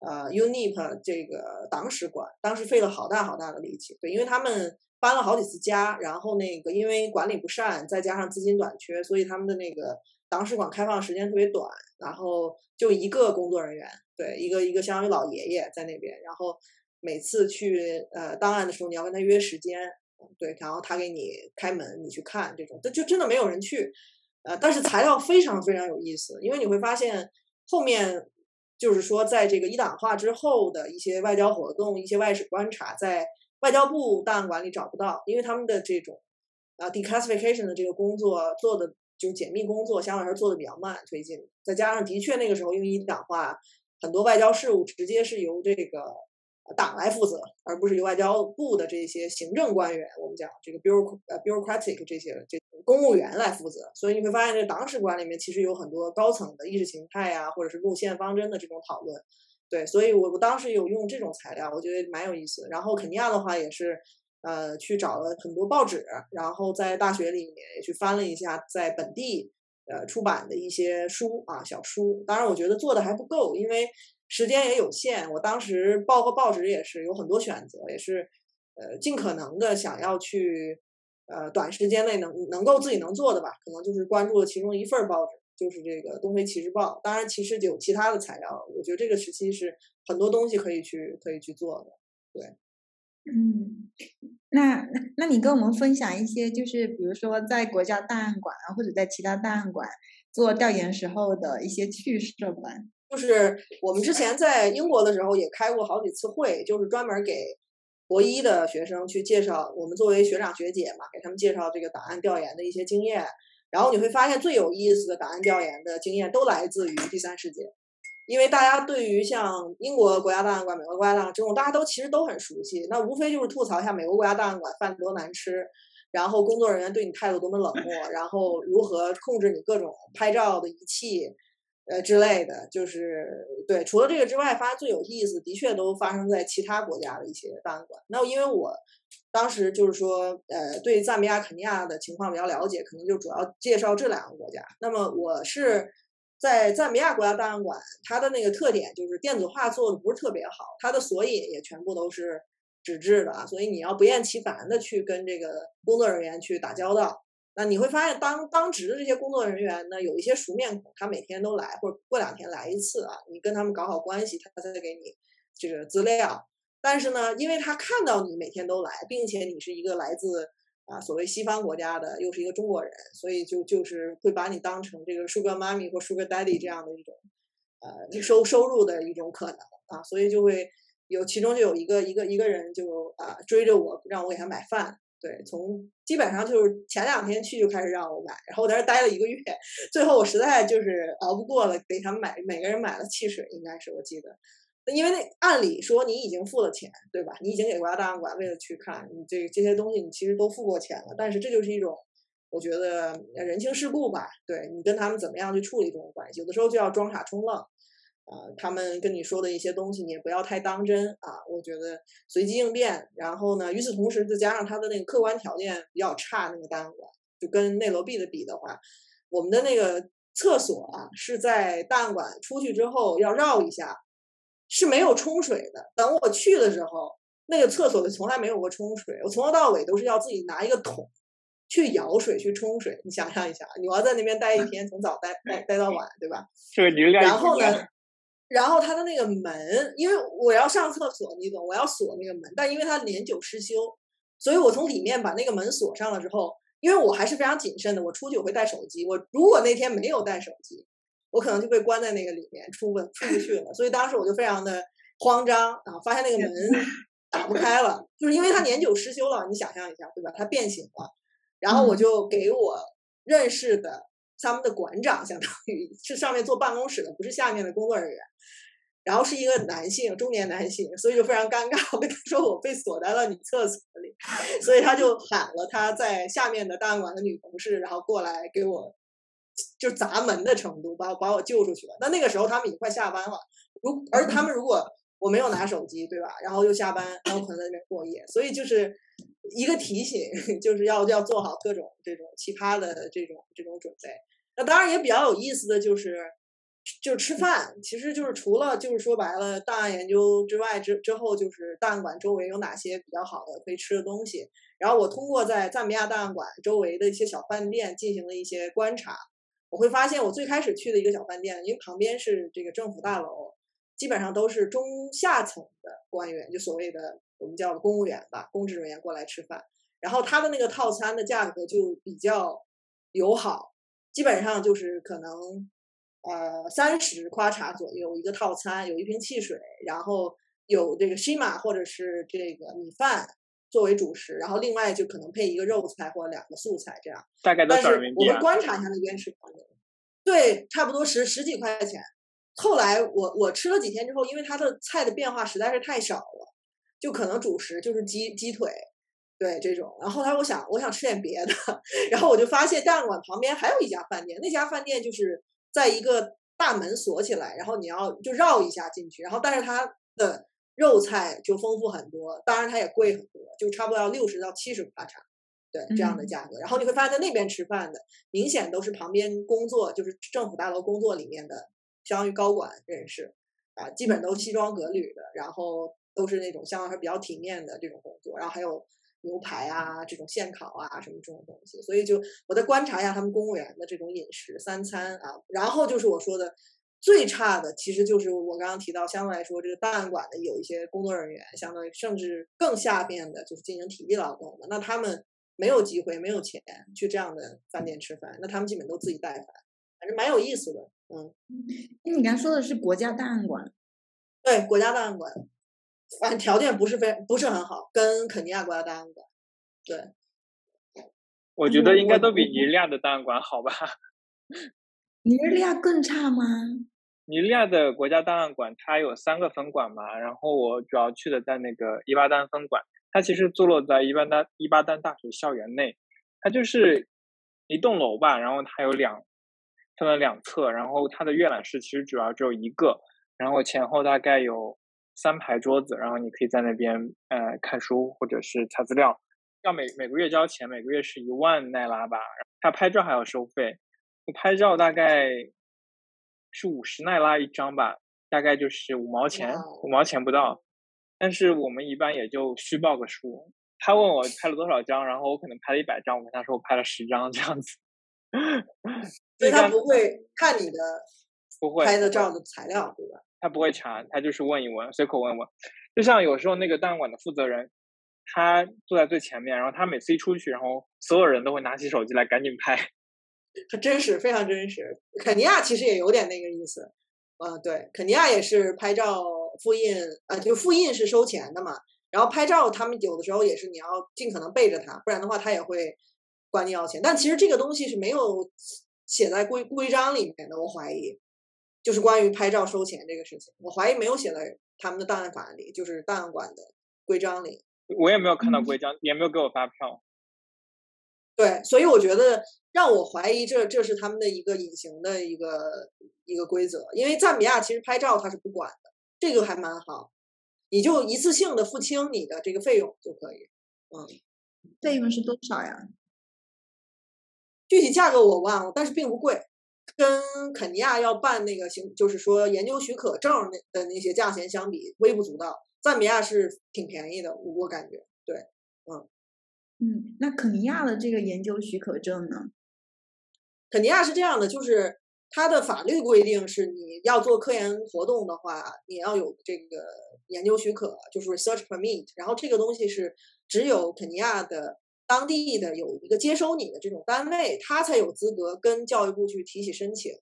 呃 UNIP 这个党史馆，当时费了好大好大的力气，对，因为他们搬了好几次家，然后那个因为管理不善，再加上资金短缺，所以他们的那个党史馆开放时间特别短，然后就一个工作人员，对，一个一个相当于老爷爷在那边，然后每次去呃档案的时候，你要跟他约时间，对，然后他给你开门，你去看这种，这就真的没有人去。呃，但是材料非常非常有意思，因为你会发现后面就是说，在这个一党化之后的一些外交活动、一些外史观察，在外交部档案馆里找不到，因为他们的这种啊 declassification 的这个工作做的就是解密工作相对来说做的比较慢推进，再加上的确那个时候因为一党化，很多外交事务直接是由这个党来负责，而不是由外交部的这些行政官员，我们讲这个 bureau 呃 bureaucratic 这些这公务员来负责。所以你会发现，这党史馆里面其实有很多高层的意识形态啊，或者是路线方针的这种讨论。对，所以我我当时有用这种材料，我觉得蛮有意思。然后肯尼亚的话也是。呃，去找了很多报纸，然后在大学里面也去翻了一下在本地呃出版的一些书啊小书。当然，我觉得做的还不够，因为时间也有限。我当时报个报纸也是有很多选择，也是呃尽可能的想要去呃短时间内能能够自己能做的吧，可能就是关注了其中一份报纸，就是这个《东非骑士报》。当然，其实有其他的材料，我觉得这个时期是很多东西可以去可以去做的，对。嗯，那那那你跟我们分享一些，就是比如说在国家档案馆啊，或者在其他档案馆做调研时候的一些趣事吧。就是我们之前在英国的时候也开过好几次会，就是专门给博一的学生去介绍，我们作为学长学姐嘛，给他们介绍这个档案调研的一些经验。然后你会发现最有意思的档案调研的经验都来自于第三世界。因为大家对于像英国国家档案馆、美国国家档案这种，大家都其实都很熟悉。那无非就是吐槽一下美国国家档案馆饭多难吃，然后工作人员对你态度多么冷漠，然后如何控制你各种拍照的仪器，呃之类的。就是对，除了这个之外，发最有意思，的确都发生在其他国家的一些档案馆。那因为我当时就是说，呃，对赞比亚、肯尼亚的情况比较了解，可能就主要介绍这两个国家。那么我是。在赞比亚国家档案馆，它的那个特点就是电子化做的不是特别好，它的索引也全部都是纸质的，所以你要不厌其烦的去跟这个工作人员去打交道。那你会发现，当当值的这些工作人员呢，有一些熟面孔，他每天都来，或者过两天来一次啊，你跟他们搞好关系，他再给你这个资料。但是呢，因为他看到你每天都来，并且你是一个来自。啊，所谓西方国家的，又是一个中国人，所以就就是会把你当成这个 Sugar Mommy 或 Sugar Daddy 这样的一种，呃，收收入的一种可能啊，所以就会有其中就有一个一个一个人就啊追着我让我给他买饭，对，从基本上就是前两天去就开始让我买，然后我在这待了一个月，最后我实在就是熬不过了，给他们买每个人买了汽水，应该是我记得。因为那按理说你已经付了钱，对吧？你已经给国家档案馆为了去看你这这些东西，你其实都付过钱了。但是这就是一种，我觉得人情世故吧。对你跟他们怎么样去处理这种关系，有的时候就要装傻充愣。啊，他们跟你说的一些东西，你也不要太当真啊。我觉得随机应变。然后呢，与此同时，再加上他的那个客观条件比较差，那个档案馆就跟内罗毕的比的话，我们的那个厕所啊是在档案馆出去之后要绕一下。是没有冲水的。等我去的时候，那个厕所就从来没有过冲水。我从头到尾都是要自己拿一个桶去舀水去冲水。你想象一下，你要在那边待一天，从早待待待到晚，对吧？然后呢，然后他的那个门，因为我要上厕所，你懂，我要锁那个门，但因为它年久失修，所以我从里面把那个门锁上了之后，因为我还是非常谨慎的，我出去我会带手机。我如果那天没有带手机。我可能就被关在那个里面，出不出不去了。所以当时我就非常的慌张啊，发现那个门打不开了，就是因为它年久失修了。你想象一下，对吧？它变形了。然后我就给我认识的他们的馆长，相当于是上面坐办公室的，不是下面的工作人员。然后是一个男性，中年男性，所以就非常尴尬。我跟他说我被锁在了女厕所里，所以他就喊了他在下面的档案馆的女同事，然后过来给我。就砸门的程度，把我把我救出去了。那那个时候他们已经快下班了，如而他们如果我没有拿手机，对吧？然后又下班，然后可能在那边过夜，所以就是一个提醒，就是要要做好各种这种奇葩的这种这种准备。那当然也比较有意思的就是，就是吃饭，其实就是除了就是说白了档案研究之外，之之后就是档案馆周围有哪些比较好的可以吃的东西。然后我通过在赞比亚档案馆周围的一些小饭店进行了一些观察。我会发现，我最开始去的一个小饭店，因为旁边是这个政府大楼，基本上都是中下层的官员，就所谓的我们叫公务员吧，公职人员过来吃饭。然后他的那个套餐的价格就比较友好，基本上就是可能呃三十夸茶左右一个套餐，有一瓶汽水，然后有这个西马或者是这个米饭。作为主食，然后另外就可能配一个肉菜或者两个素菜这样。大概多少人民币啊？我们观察一下那边食堂的，对，差不多十十几块钱。后来我我吃了几天之后，因为它的菜的变化实在是太少了，就可能主食就是鸡鸡腿，对这种。然后后来我想我想吃点别的，然后我就发现档案馆旁边还有一家饭店，那家饭店就是在一个大门锁起来，然后你要就绕一下进去，然后但是它的肉菜就丰富很多，当然它也贵很多，就差不多要六十到七十帕茶。对这样的嗯价格，然后你会发现在那边吃饭的，明显都是旁边工作，就是政府大楼工作里面的，相当于高管人士，啊，基本都西装革履的，然后都是那种相对来说比较体面的这种工作，然后还有牛排啊，这种现烤啊什么这种东西，所以就我在观察一下他们公务员的这种饮食三餐啊，然后就是我说的。最差的其实就是我刚刚提到，相对来说，这个档案馆的有一些工作人员，相当于甚至更下面的，就是进行体力劳动的，那他们没有机会、没有钱去这样的饭店吃饭，那他们基本都自己带饭，反正蛮有意思的。嗯，哎，你刚才说的是国家档案馆，对，国家档案馆，反正条件不是非不是很好，跟肯尼亚国家档案馆，对，我觉得应该都比尼日利亚的档案馆好吧？尼日利亚更差吗？尼日利亚的国家档案馆它有三个分馆嘛，然后我主要去的在那个伊巴丹分馆，它其实坐落在伊巴丹伊巴丹大学校园内，它就是一栋楼吧，然后它有两分了两侧，然后它的阅览室其实主要只有一个，然后前后大概有三排桌子，然后你可以在那边呃看书或者是查资料，要每每个月交钱，每个月是一万奈拉吧，他拍照还要收费，拍照大概是五十奈拉一张吧，大概就是五毛钱五毛钱不到。但是我们一般也就虚报个数。他问我拍了多少张，然后我可能拍了一百张，我跟他说我拍了十张这样子。所以 他不会看你的不会拍的照的材料，对吧？他不会查，他就是问一问，随口问问。就像有时候那个档案馆的负责人，他坐在最前面，然后他每次一出去，然后所有人都会拿起手机来赶紧拍。很真实，非常真实。肯尼亚其实也有点那个意思，啊，对，肯尼亚也是拍照复印，呃，就复印是收钱的嘛。然后拍照，他们有的时候也是你要尽可能背着他，不然的话他也会管你要钱。但其实这个东西是没有写在规规章里面的，我怀疑，就是关于拍照收钱这个事情，我怀疑没有写在他们的档案法里，就是档案馆的规章里。我也没有看到嗯规章，也没有给我发票。对，所以我觉得让我怀疑这这是他们的一个隐形的一个一个规则，因为赞比亚其实拍照他是不管的，这个还蛮好，你就一次性的付清你的这个费用就可以。嗯费用是多少呀？具体价格我忘了，但是并不贵，跟肯尼亚要办那个行，就是说研究许可证那的那些价钱相比，微不足道。赞比亚是挺便宜的，我我感觉。对，嗯，那肯尼亚的这个研究许可证呢？肯尼亚是这样的，就是它的法律规定是你要做科研活动的话，你要有这个研究许可，就是 research permit。然后这个东西是只有肯尼亚的当地的有一个接收你的这种单位，他才有资格跟教育部去提起申请，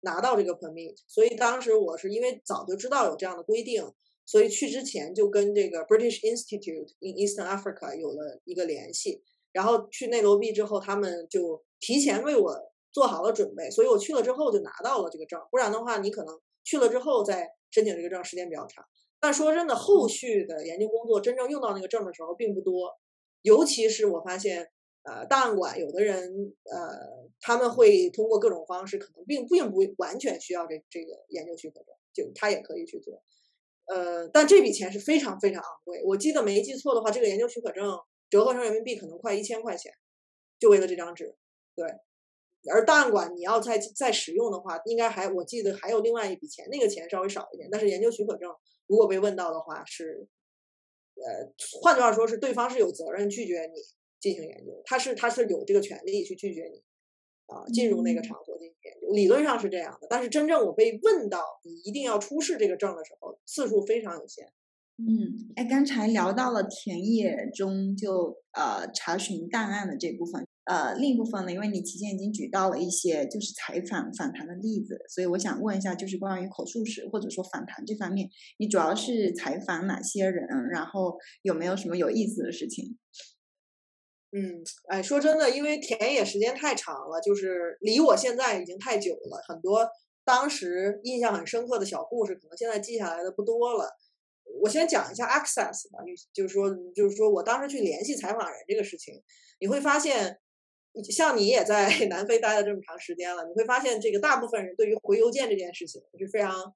拿到这个 permit。所以当时我是因为早就知道有这样的规定，所以去之前就跟这个 British Institute in Eastern Africa 有了一个联系。然后去内罗毕之后，他们就提前为我做好了准备，所以我去了之后就拿到了这个证。不然的话，你可能去了之后再申请这个证，时间比较长。但说真的，后续的研究工作真正用到那个证的时候并不多，尤其是我发现，呃，档案馆有的人，呃，他们会通过各种方式，可能并并不完全需要这这个研究许可证，就他也可以去做。呃，但这笔钱是非常非常昂贵。我记得没记错的话，这个研究许可证折合成人民币可能快一千块钱，就为了这张纸。对，而档案馆你要再再使用的话，应该还我记得还有另外一笔钱，那个钱稍微少一点。但是研究许可证如果被问到的话，是呃，换句话说是对方是有责任拒绝你进行研究，他是他是有这个权利去拒绝你啊进入那个嗯场所进行研究，理论上是这样的。但是真正我被问到你一定要出示这个证的时候，次数非常有限。嗯，哎，刚才聊到了田野中就呃查询档案的这部分，呃，另一部分呢，因为你提前已经举到了一些就是采访访谈的例子，所以我想问一下，就是关于口述史或者说访谈这方面，你主要是采访哪些人？然后有没有什么有意思的事情？嗯，哎，说真的，因为田野时间太长了，就是离我现在已经太久了，很多当时印象很深刻的小故事，可能现在记下来的不多了。我先讲一下 access 吧，就是说，就是说我当时去联系采访人这个事情，你会发现，像你也在 南非待了这么长时间了，你会发现这个大部分人对于回邮件这件事情是非常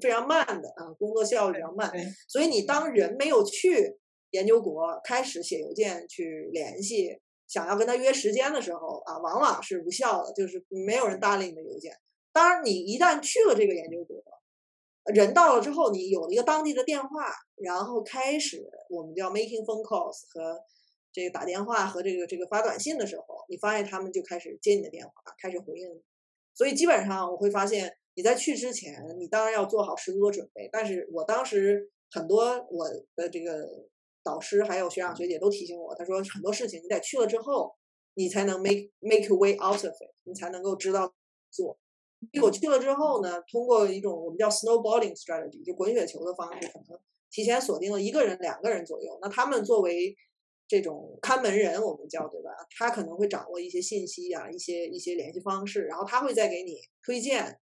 非常慢的啊，工作效率比较慢，所以你当人没有去。研究国开始写邮件去联系，想要跟他约时间的时候啊，往往是无效的，就是没有人搭理你的邮件。当然，你一旦去了这个研究国，人到了之后，你有了一个当地的电话，然后开始我们叫 making phone calls 和这个打电话和这个这个发短信的时候，你发现他们就开始接你的电话，开始回应你。所以基本上我会发现，你在去之前，你当然要做好十足的准备。但是我当时很多我的这个。导师还有学长学姐都提醒我，他说很多事情你得去了之后，你才能 make make way out of it，你才能够知道做。因为我去了之后呢，通过一种我们叫 snowballing strategy，就滚雪球的方式，可能提前锁定了一个人、两个人左右。那他们作为这种看门人，我们叫对吧？他可能会掌握一些信息啊，一些一些联系方式，然后他会再给你推荐。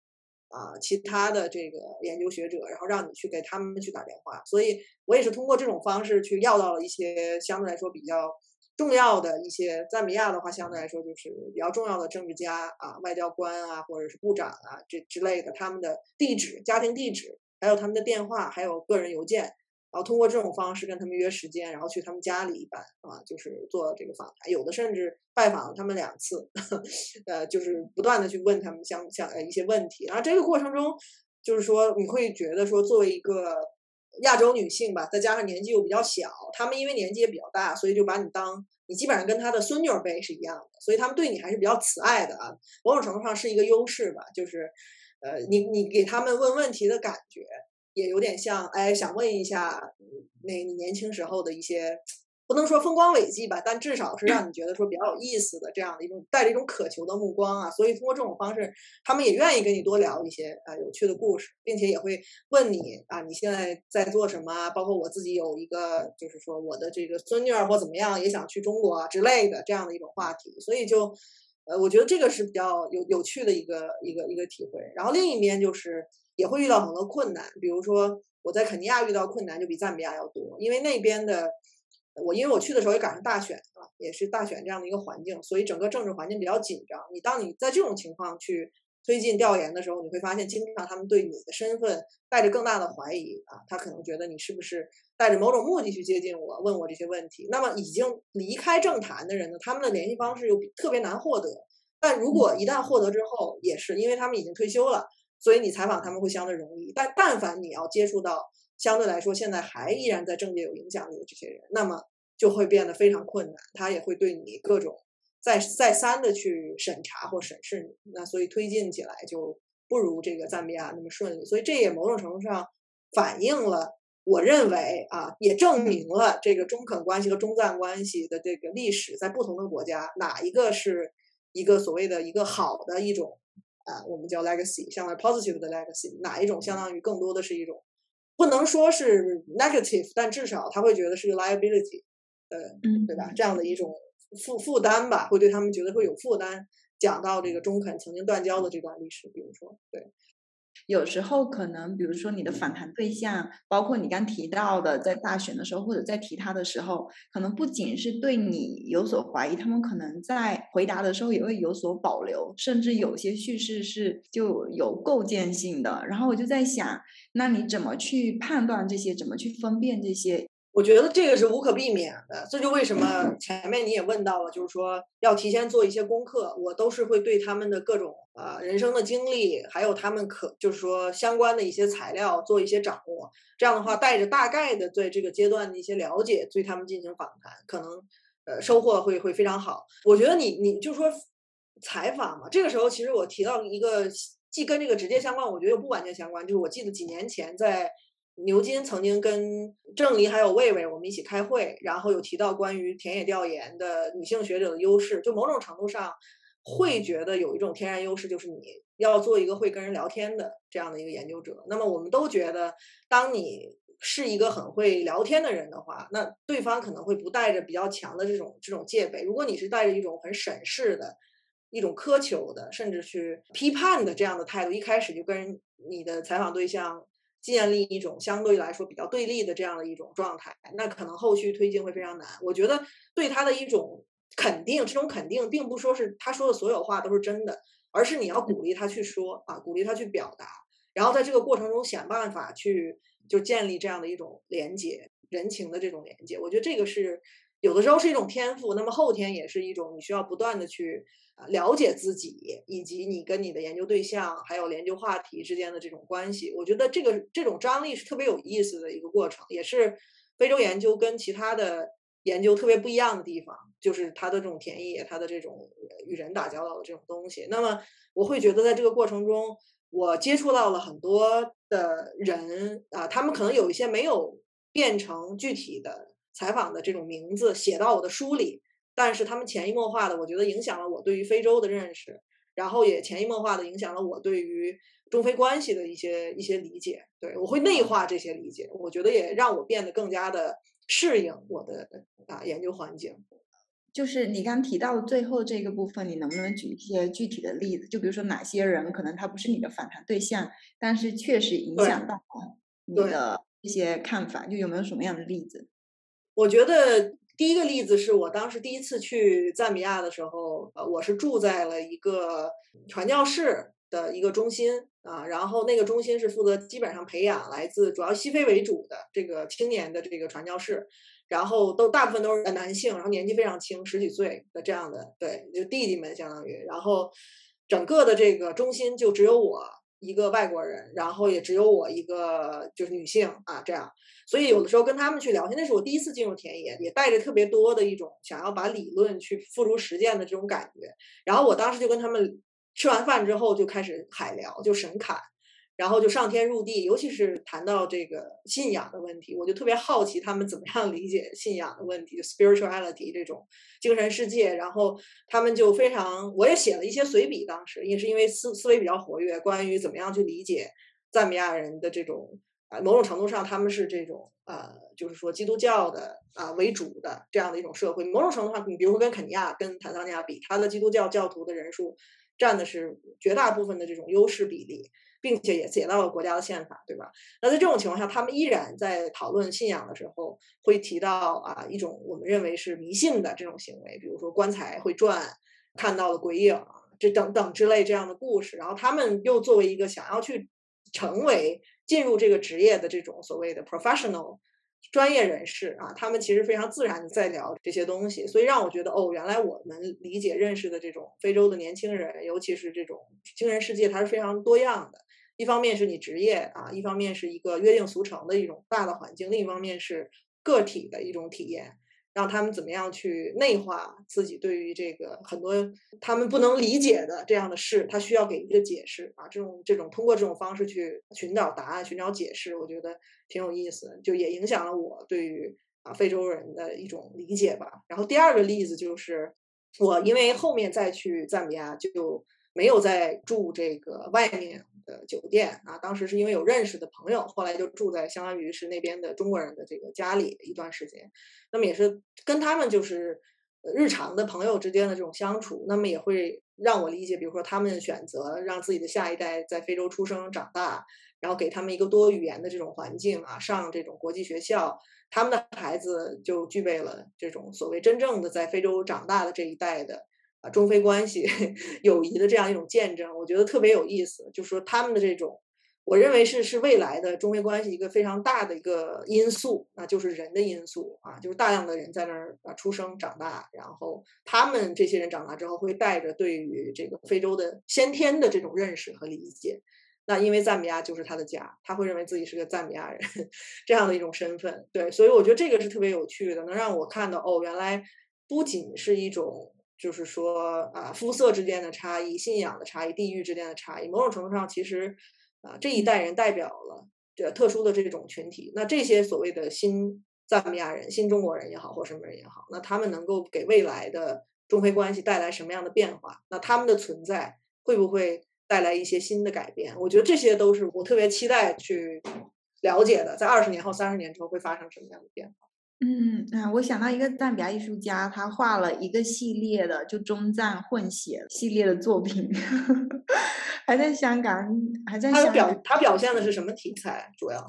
啊，其他的这个研究学者，然后让你去给他们去打电话，所以我也是通过这种方式去要到了一些相对来说比较重要的一些，赞比亚的话相对来说就是比较重要的政治家啊、外交官啊，或者是部长啊这之类的，他们的地址、家庭地址，还有他们的电话，还有个人邮件。然后通过这种方式跟他们约时间，然后去他们家里一般啊，就是做这个访谈，有的甚至拜访他们两次，呃，就是不断的去问他们相相呃一些问题。然后这个过程中，就是说你会觉得说，作为一个亚洲女性吧，再加上年纪又比较小，他们因为年纪也比较大，所以就把你当你基本上跟他的孙女辈是一样的，所以他们对你还是比较慈爱的啊。某种程度上是一个优势吧，就是呃，你你给他们问问题的感觉。也有点像，哎，想问一下，那你年轻时候的一些，不能说风光伟绩吧，但至少是让你觉得说比较有意思的这样的一种带着一种渴求的目光啊。所以通过这种方式，他们也愿意跟你多聊一些啊有趣的故事，并且也会问你啊你现在在做什么啊？包括我自己有一个，就是说我的这个孙女儿或怎么样也想去中国之类的这样的一种话题。所以就，呃，我觉得这个是比较有有趣的一个一个一个体会。然后另一面就是。也会遇到很多困难，比如说我在肯尼亚遇到困难就比赞比亚要多，因为那边的我因为我去的时候也赶上大选啊，也是大选这样的一个环境，所以整个政治环境比较紧张。你当你在这种情况去推进调研的时候，你会发现经常他们对你的身份带着更大的怀疑啊，他可能觉得你是不是带着某种目的去接近我，问我这些问题。那么已经离开政坛的人呢，他们的联系方式又特别难获得，但如果一旦获得之后，也是因为他们已经退休了。所以你采访他们会相对容易，但但凡你要接触到相对来说现在还依然在政界有影响力的这些人，那么就会变得非常困难。他也会对你各种再再三的去审查或审视你，那所以推进起来就不如这个赞比亚那么顺利。所以这也某种程度上反映了，我认为啊，也证明了这个中肯关系和中赞关系的这个历史在不同的国家哪一个是一个所谓的一个好的一种。啊，我们叫 legacy，相当于 positive 的 legacy，哪一种相当于更多的是一种，不能说是 negative，但至少他会觉得是个 liability，呃，对吧？这样的一种负负担吧，会对他们觉得会有负担。讲到这个中肯曾经断交的这段历史，比如说，对。有时候可能，比如说你的访谈对象，包括你刚提到的，在大选的时候或者在提他的时候，可能不仅是对你有所怀疑，他们可能在回答的时候也会有所保留，甚至有些叙事是就有构建性的。然后我就在想，那你怎么去判断这些？怎么去分辨这些？我觉得这个是无可避免的，这就为什么前面你也问到了，就是说要提前做一些功课。我都是会对他们的各种啊人生的经历，还有他们可就是说相关的一些材料做一些掌握。这样的话，带着大概的对这个阶段的一些了解，对他们进行访谈，可能呃收获会会非常好。我觉得你你就说采访嘛，这个时候其实我提到一个既跟这个直接相关，我觉得又不完全相关，就是我记得几年前在。牛津曾经跟郑黎还有魏魏我们一起开会，然后有提到关于田野调研的女性学者的优势，就某种程度上会觉得有一种天然优势，就是你要做一个会跟人聊天的这样的一个研究者。那么我们都觉得，当你是一个很会聊天的人的话，那对方可能会不带着比较强的这种这种戒备。如果你是带着一种很审视的、一种苛求的，甚至去批判的这样的态度，一开始就跟你的采访对象建立一种相对来说比较对立的这样的一种状态，那可能后续推进会非常难。我觉得对他的一种肯定，这种肯定并不说是他说的所有话都是真的，而是你要鼓励他去说啊，鼓励他去表达，然后在这个过程中想办法去。就建立这样的一种连接，人情的这种连接，我觉得这个是有的时候是一种天赋，那么后天也是一种你需要不断的去啊了解自己，以及你跟你的研究对象还有研究话题之间的这种关系。我觉得这个这种张力是特别有意思的一个过程，也是非洲研究跟其他的研究特别不一样的地方，就是它的这种田野，它的这种与人打交道的这种东西。那么我会觉得在这个过程中。我接触到了很多的人啊，他们可能有一些没有变成具体的采访的这种名字写到我的书里，但是他们潜移默化的，我觉得影响了我对于非洲的认识，然后也潜移默化的影响了我对于中非关系的一些一些理解。对我会内化这些理解，我觉得也让我变得更加的适应我的啊研究环境。就是你刚提到的最后这个部分，你能不能举一些具体的例子？就比如说哪些人可能他不是你的访谈对象，但是确实影响到你的一些看法，就有没有什么样的例子？我觉得第一个例子是我当时第一次去赞比亚的时候，呃，我是住在了一个传教士的一个中心啊，然后那个中心是负责基本上培养来自主要西非为主的这个青年的这个传教士。然后都大部分都是男性，然后年纪非常轻，十几岁的这样的，对，就弟弟们相当于。然后整个的这个中心就只有我一个外国人，然后也只有我一个就是女性啊，这样。所以有的时候跟他们去聊天，那是我第一次进入田野，也带着特别多的一种想要把理论去付诸实践的这种感觉。然后我当时就跟他们吃完饭之后就开始海聊，就神侃。然后就上天入地，尤其是谈到这个信仰的问题，我就特别好奇他们怎么样理解信仰的问题，就 spirituality 这种精神世界。然后他们就非常，我也写了一些随笔，当时也是因为思思维比较活跃，关于怎么样去理解赞比亚人的这种啊，某种程度上他们是这种呃，就是说基督教的啊为主的这样的一种社会。某种程度上，你比如说跟肯尼亚、跟坦桑尼亚比，他的基督教教徒的人数占的是绝大部分的这种优势比例。并且也写到了国家的宪法，对吧？那在这种情况下，他们依然在讨论信仰的时候，会提到啊一种我们认为是迷信的这种行为，比如说棺材会转，看到了鬼影，这等等之类这样的故事。然后他们又作为一个想要去成为进入这个职业的这种所谓的 professional。专业人士啊，他们其实非常自然的在聊这些东西，所以让我觉得哦，原来我们理解认识的这种非洲的年轻人，尤其是这种精神世界，它是非常多样的。一方面是你职业啊，一方面是一个约定俗成的一种大的环境，另一方面是个体的一种体验。让他们怎么样去内化自己对于这个很多他们不能理解的这样的事，他需要给一个解释啊。这种这种通过这种方式去寻找答案、寻找解释，我觉得挺有意思，就也影响了我对于啊非洲人的一种理解吧。然后第二个例子就是我因为后面再去赞比亚就没有再住这个外面。的酒店啊，当时是因为有认识的朋友，后来就住在相当于是那边的中国人的这个家里一段时间。那么也是跟他们就是日常的朋友之间的这种相处，那么也会让我理解，比如说他们选择让自己的下一代在非洲出生长大，然后给他们一个多语言的这种环境啊，上这种国际学校，他们的孩子就具备了这种所谓真正的在非洲长大的这一代的。啊，中非关系 友谊的这样一种见证，我觉得特别有意思。就是说，他们的这种，我认为是是未来的中非关系一个非常大的一个因素，那就是人的因素啊，就是大量的人在那儿啊出生长大，然后他们这些人长大之后会带着对于这个非洲的先天的这种认识和理解。那因为赞比亚就是他的家，他会认为自己是个赞比亚人 这样的一种身份。对，所以我觉得这个是特别有趣的，能让我看到哦，原来不仅是一种。就是说啊，肤色之间的差异、信仰的差异、地域之间的差异，某种程度上，其实啊，这一代人代表了这特殊的这种群体。那这些所谓的新赞比亚人、新中国人也好，或什么人也好，那他们能够给未来的中非关系带来什么样的变化？那他们的存在会不会带来一些新的改变？我觉得这些都是我特别期待去了解的，在二十年后、三十年之后会发生什么样的变化。嗯啊，我想到一个赞比亚艺术家，他画了一个系列的就中赞混血系列的作品，还在香港，还在香港。他表他表现的是什么题材？主要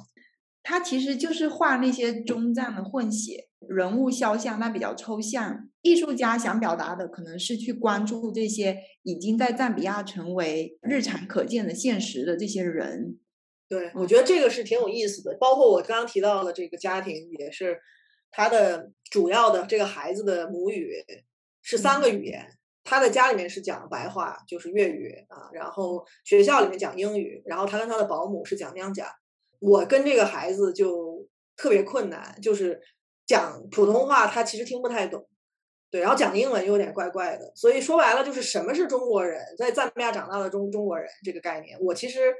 他其实就是画那些中赞的混血人物肖像，那比较抽象。艺术家想表达的可能是去关注这些已经在赞比亚成为日常可见的现实的这些人。对，我觉得这个是挺有意思的。包括我刚刚提到的这个家庭也是。他的主要的这个孩子的母语是三个语言，他在家里面是讲白话，就是粤语啊，然后学校里面讲英语，然后他跟他的保姆是讲娘家。我跟这个孩子就特别困难，就是讲普通话他其实听不太懂，对，然后讲英文有点怪怪的，所以说白了就是什么是中国人，在赞比亚长大的中中国人这个概念，我其实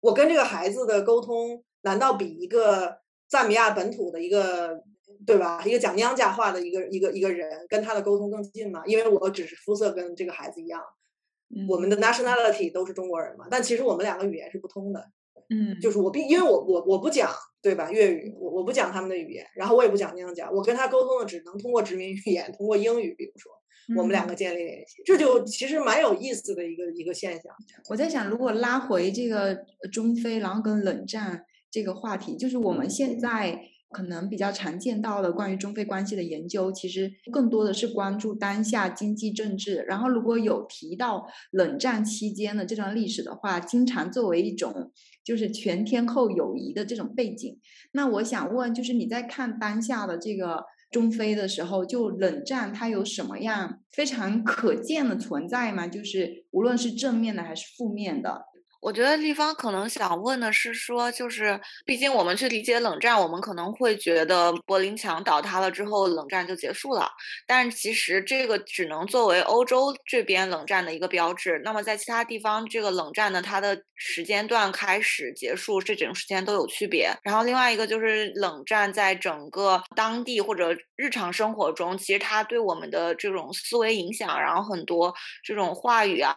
我跟这个孩子的沟通，难道比一个赞比亚本土的一个？对吧？一个讲娘家话的一个一个一个人，跟他的沟通更近嘛？因为我只是肤色跟这个孩子一样，我们的 nationality 都是中国人嘛。但其实我们两个语言是不通的。嗯，就是我并因为我我我不讲对吧？粤语，我我不讲他们的语言，然后我也不讲娘家，我跟他沟通的只能通过殖民语言，通过英语，比如说我们两个建立联系，这就其实蛮有意思的一个一个现象。我在想，如果拉回这个中非，然后跟冷战这个话题，就是我们现在。可能比较常见到的关于中非关系的研究，其实更多的是关注当下经济政治。然后，如果有提到冷战期间的这段历史的话，经常作为一种就是全天候友谊的这种背景。那我想问，就是你在看当下的这个中非的时候，就冷战它有什么样非常可见的存在吗？就是无论是正面的还是负面的。我觉得立方可能想问的是说，就是毕竟我们去理解冷战，我们可能会觉得柏林墙倒塌了之后，冷战就结束了。但其实这个只能作为欧洲这边冷战的一个标志。那么在其他地方，这个冷战呢，它的时间段开始结束这种时间都有区别。然后另外一个就是冷战在整个当地或者日常生活中，其实它对我们的这种思维影响，然后很多这种话语啊。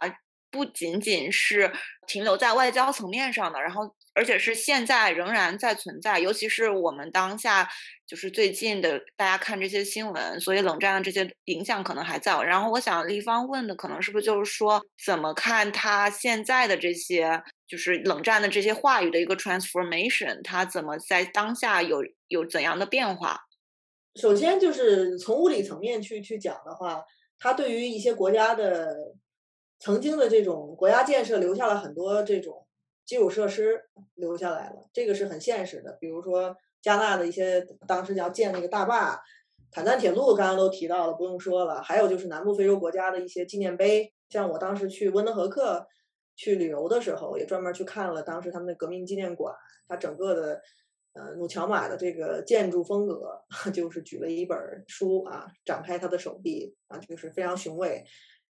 不仅仅是停留在外交层面上的，然后而且是现在仍然在存在，尤其是我们当下就是最近的大家看这些新闻，所以冷战的这些影响可能还在。然后我想立方问的可能是不是就是说，怎么看他现在的这些就是冷战的这些话语的一个 transformation，它怎么在当下有有怎样的变化？首先就是从物理层面去去讲的话，它对于一些国家的。曾经的这种国家建设留下了很多这种基础设施留下来了，这个是很现实的。比如说加纳的一些当时要建那个大坝，坦赞铁路刚刚都提到了，不用说了。还有就是南部非洲国家的一些纪念碑，像我当时去温德河克去旅游的时候，也专门去看了当时他们的革命纪念馆，它整个的呃努乔马的这个建筑风格，就是举了一本书啊，展开他的手臂啊，就是非常雄伟。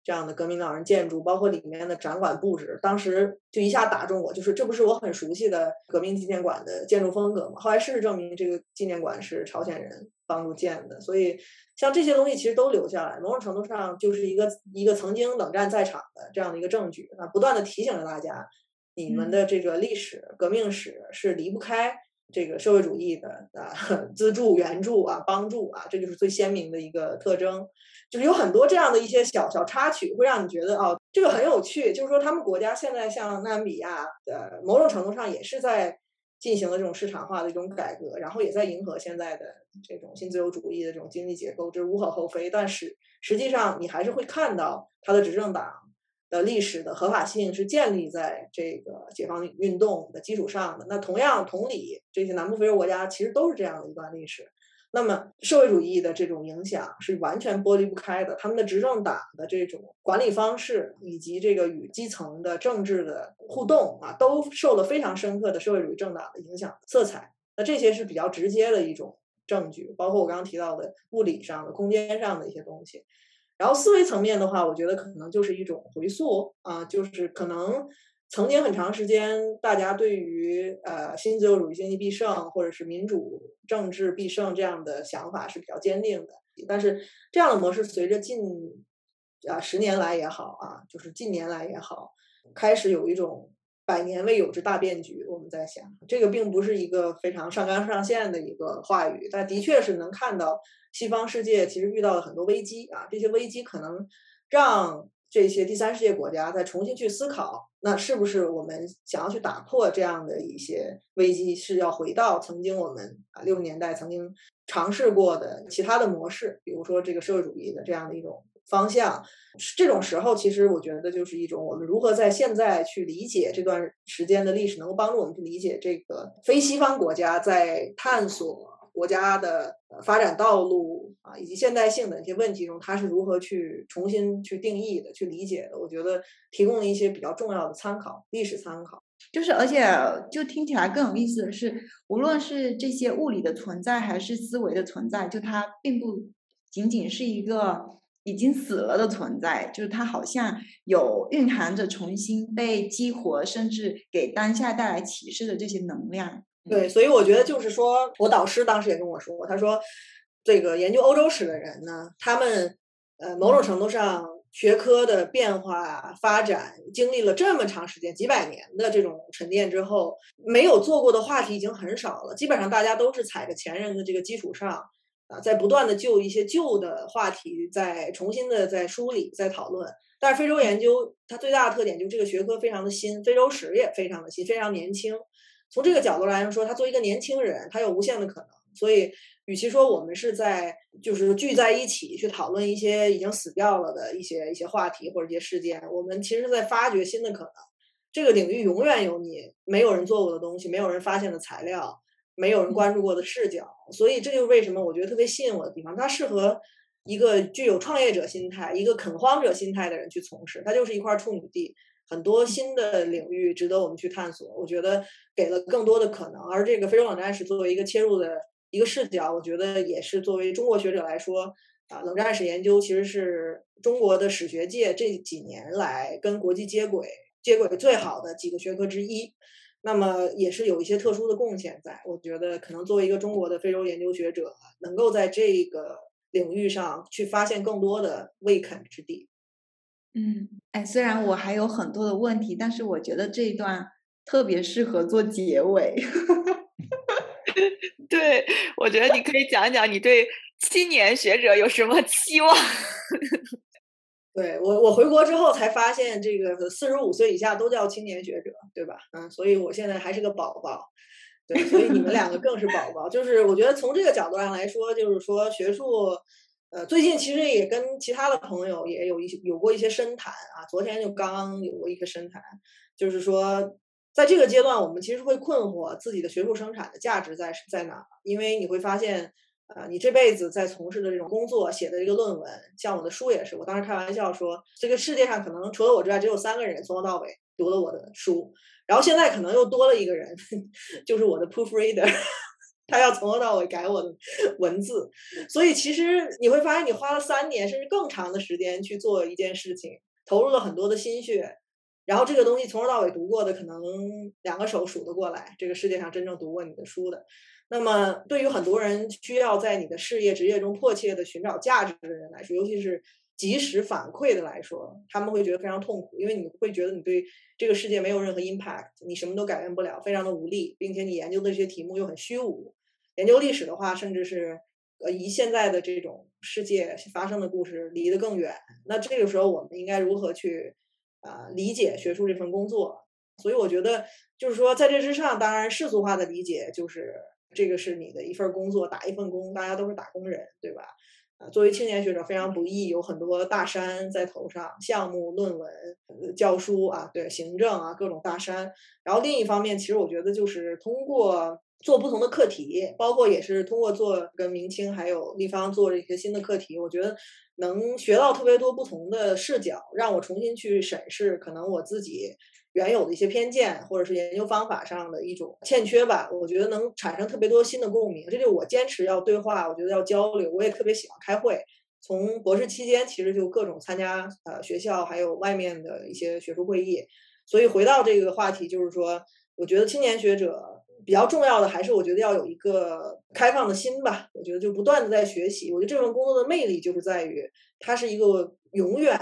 这样的革命老人建筑，包括里面的展馆布置，当时就一下打中我，就是这不是我很熟悉的革命纪念馆的建筑风格吗？后来事实证明，这个纪念馆是朝鲜人帮助建的，所以像这些东西其实都留下来，某种程度上就是一个一个曾经冷战在场的这样的一个证据啊，不断的提醒着大家，你们的这个历史革命史是离不开这个社会主义的啊资助援助啊帮助啊，这就是最鲜明的一个特征。就是有很多这样的一些小小插曲，会让你觉得哦，这个很有趣。就是说，他们国家现在像纳米亚，呃，某种程度上也是在进行了这种市场化的一种改革，然后也在迎合现在的这种新自由主义的这种经济结构，这无可厚非。但是实际上，你还是会看到他的执政党的历史的合法性是建立在这个解放运动的基础上的。那同样，同理，这些南部非洲国家其实都是这样的一段历史。那么，社会主义的这种影响是完全剥离不开的。他们的执政党的这种管理方式，以及这个与基层的政治的互动啊，都受了非常深刻的社会主义政党的影响色彩。那这些是比较直接的一种证据，包括我刚刚提到的物理上的、空间上的一些东西。然后思维层面的话，我觉得可能就是一种回溯啊，就是可能曾经很长时间，大家对于呃新自由主义经济必胜或者是民主政治必胜这样的想法是比较坚定的。但是这样的模式随着近啊十年来也好啊，就是近年来也好，开始有一种百年未有之大变局。我们在想，这个并不是一个非常上纲上线的一个话语，但的确是能看到西方世界其实遇到了很多危机啊，这些危机可能让。这些第三世界国家再重新去思考，那是不是我们想要去打破这样的一些危机，是要回到曾经我们啊六十年代曾经尝试过的其他的模式，比如说这个社会主义的这样的一种方向。这种时候，其实我觉得就是一种我们如何在现在去理解这段时间的历史，能够帮助我们去理解这个非西方国家在探索。国家的发展道路啊，以及现代性的一些问题中，它是如何去重新去定义的、去理解的？我觉得提供了一些比较重要的参考，历史参考。就是，而且就听起来更有意思的是，无论是这些物理的存在，还是思维的存在，就它并不仅仅是一个已经死了的存在，就是它好像有蕴含着重新被激活，甚至给当下带来启示的这些能量。对，所以我觉得就是说，我导师当时也跟我说，他说，这个研究欧洲史的人呢，他们呃某种程度上学科的变化发展经历了这么长时间几百年的这种沉淀之后，没有做过的话题已经很少了，基本上大家都是踩着前人的这个基础上啊，在不断的就一些旧的话题在重新的在梳理在讨论。但是非洲研究它最大的特点就是这个学科非常的新，非洲史也非常的新，非常年轻。从这个角度来说，他作为一个年轻人，他有无限的可能。所以，与其说我们是在就是聚在一起去讨论一些已经死掉了的一些一些话题或者一些事件，我们其实是在发掘新的可能。这个领域永远有你没有人做过的东西，没有人发现的材料，没有人关注过的视角。所以，这就是为什么我觉得特别吸引我的地方。它适合一个具有创业者心态、一个垦荒者心态的人去从事。它就是一块处女地。很多新的领域值得我们去探索，我觉得给了更多的可能。而这个非洲冷战史作为一个切入的一个视角，我觉得也是作为中国学者来说，啊，冷战史研究其实是中国的史学界这几年来跟国际接轨、接轨最好的几个学科之一。那么也是有一些特殊的贡献在。我觉得可能作为一个中国的非洲研究学者，能够在这个领域上去发现更多的未肯之地。嗯，哎，虽然我还有很多的问题，但是我觉得这一段特别适合做结尾。对，我觉得你可以讲一讲你对青年学者有什么期望。对我，我回国之后才发现，这个四十五岁以下都叫青年学者，对吧？嗯，所以我现在还是个宝宝。对，所以你们两个更是宝宝。就是我觉得从这个角度上来说，就是说学术。呃，最近其实也跟其他的朋友也有一些有过一些深谈啊。昨天就刚刚有过一个深谈，就是说，在这个阶段，我们其实会困惑自己的学术生产的价值在在哪？因为你会发现，呃，你这辈子在从事的这种工作，写的这个论文，像我的书也是，我当时开玩笑说，这个世界上可能除了我之外，只有三个人从头到尾读了我的书，然后现在可能又多了一个人，就是我的 proofreader。他要从头到尾改我的文字，所以其实你会发现，你花了三年甚至更长的时间去做一件事情，投入了很多的心血，然后这个东西从头到尾读过的，可能两个手数得过来。这个世界上真正读过你的书的，那么对于很多人需要在你的事业职业中迫切的寻找价值的人来说，尤其是及时反馈的来说，他们会觉得非常痛苦，因为你会觉得你对这个世界没有任何 impact，你什么都改变不了，非常的无力，并且你研究的这些题目又很虚无。研究历史的话，甚至是呃，离现在的这种世界发生的故事离得更远。那这个时候，我们应该如何去啊理解学术这份工作？所以我觉得，就是说，在这之上，当然世俗化的理解就是这个是你的一份工作，打一份工，大家都是打工人，对吧？啊，作为青年学者非常不易，有很多大山在头上，项目、论文、教书啊，对，行政啊，各种大山。然后另一方面，其实我觉得就是通过。做不同的课题，包括也是通过做跟明清还有立方做一些新的课题，我觉得能学到特别多不同的视角，让我重新去审视可能我自己原有的一些偏见，或者是研究方法上的一种欠缺吧。我觉得能产生特别多新的共鸣，这就是我坚持要对话，我觉得要交流，我也特别喜欢开会。从博士期间其实就各种参加呃学校还有外面的一些学术会议。所以回到这个话题，就是说，我觉得青年学者比较重要的还是，我觉得要有一个开放的心吧。我觉得就不断的在学习。我觉得这份工作的魅力就是在于，它是一个永远、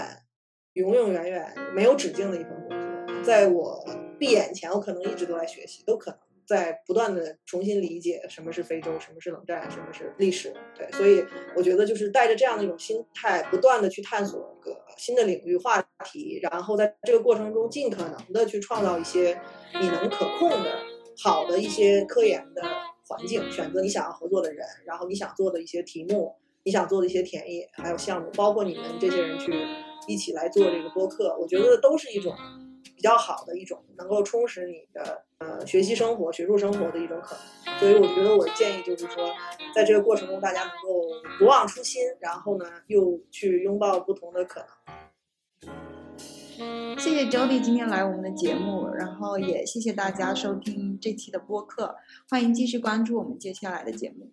永永远远没有止境的一份工作。在我闭眼前，我可能一直都在学习，都可能。在不断的重新理解什么是非洲，什么是冷战，什么是历史，对，所以我觉得就是带着这样的一种心态，不断的去探索个新的领域话题，然后在这个过程中尽可能的去创造一些你能可控的好的一些科研的环境，选择你想要合作的人，然后你想做的一些题目，你想做的一些田野还有项目，包括你们这些人去一起来做这个播客，我觉得都是一种。比较好的一种能够充实你的呃学习生活、学术生活的一种可能，所以我觉得我建议就是说，在这个过程中，大家能够不忘初心，然后呢，又去拥抱不同的可能。谢谢 Jody 今天来我们的节目，然后也谢谢大家收听这期的播客，欢迎继续关注我们接下来的节目。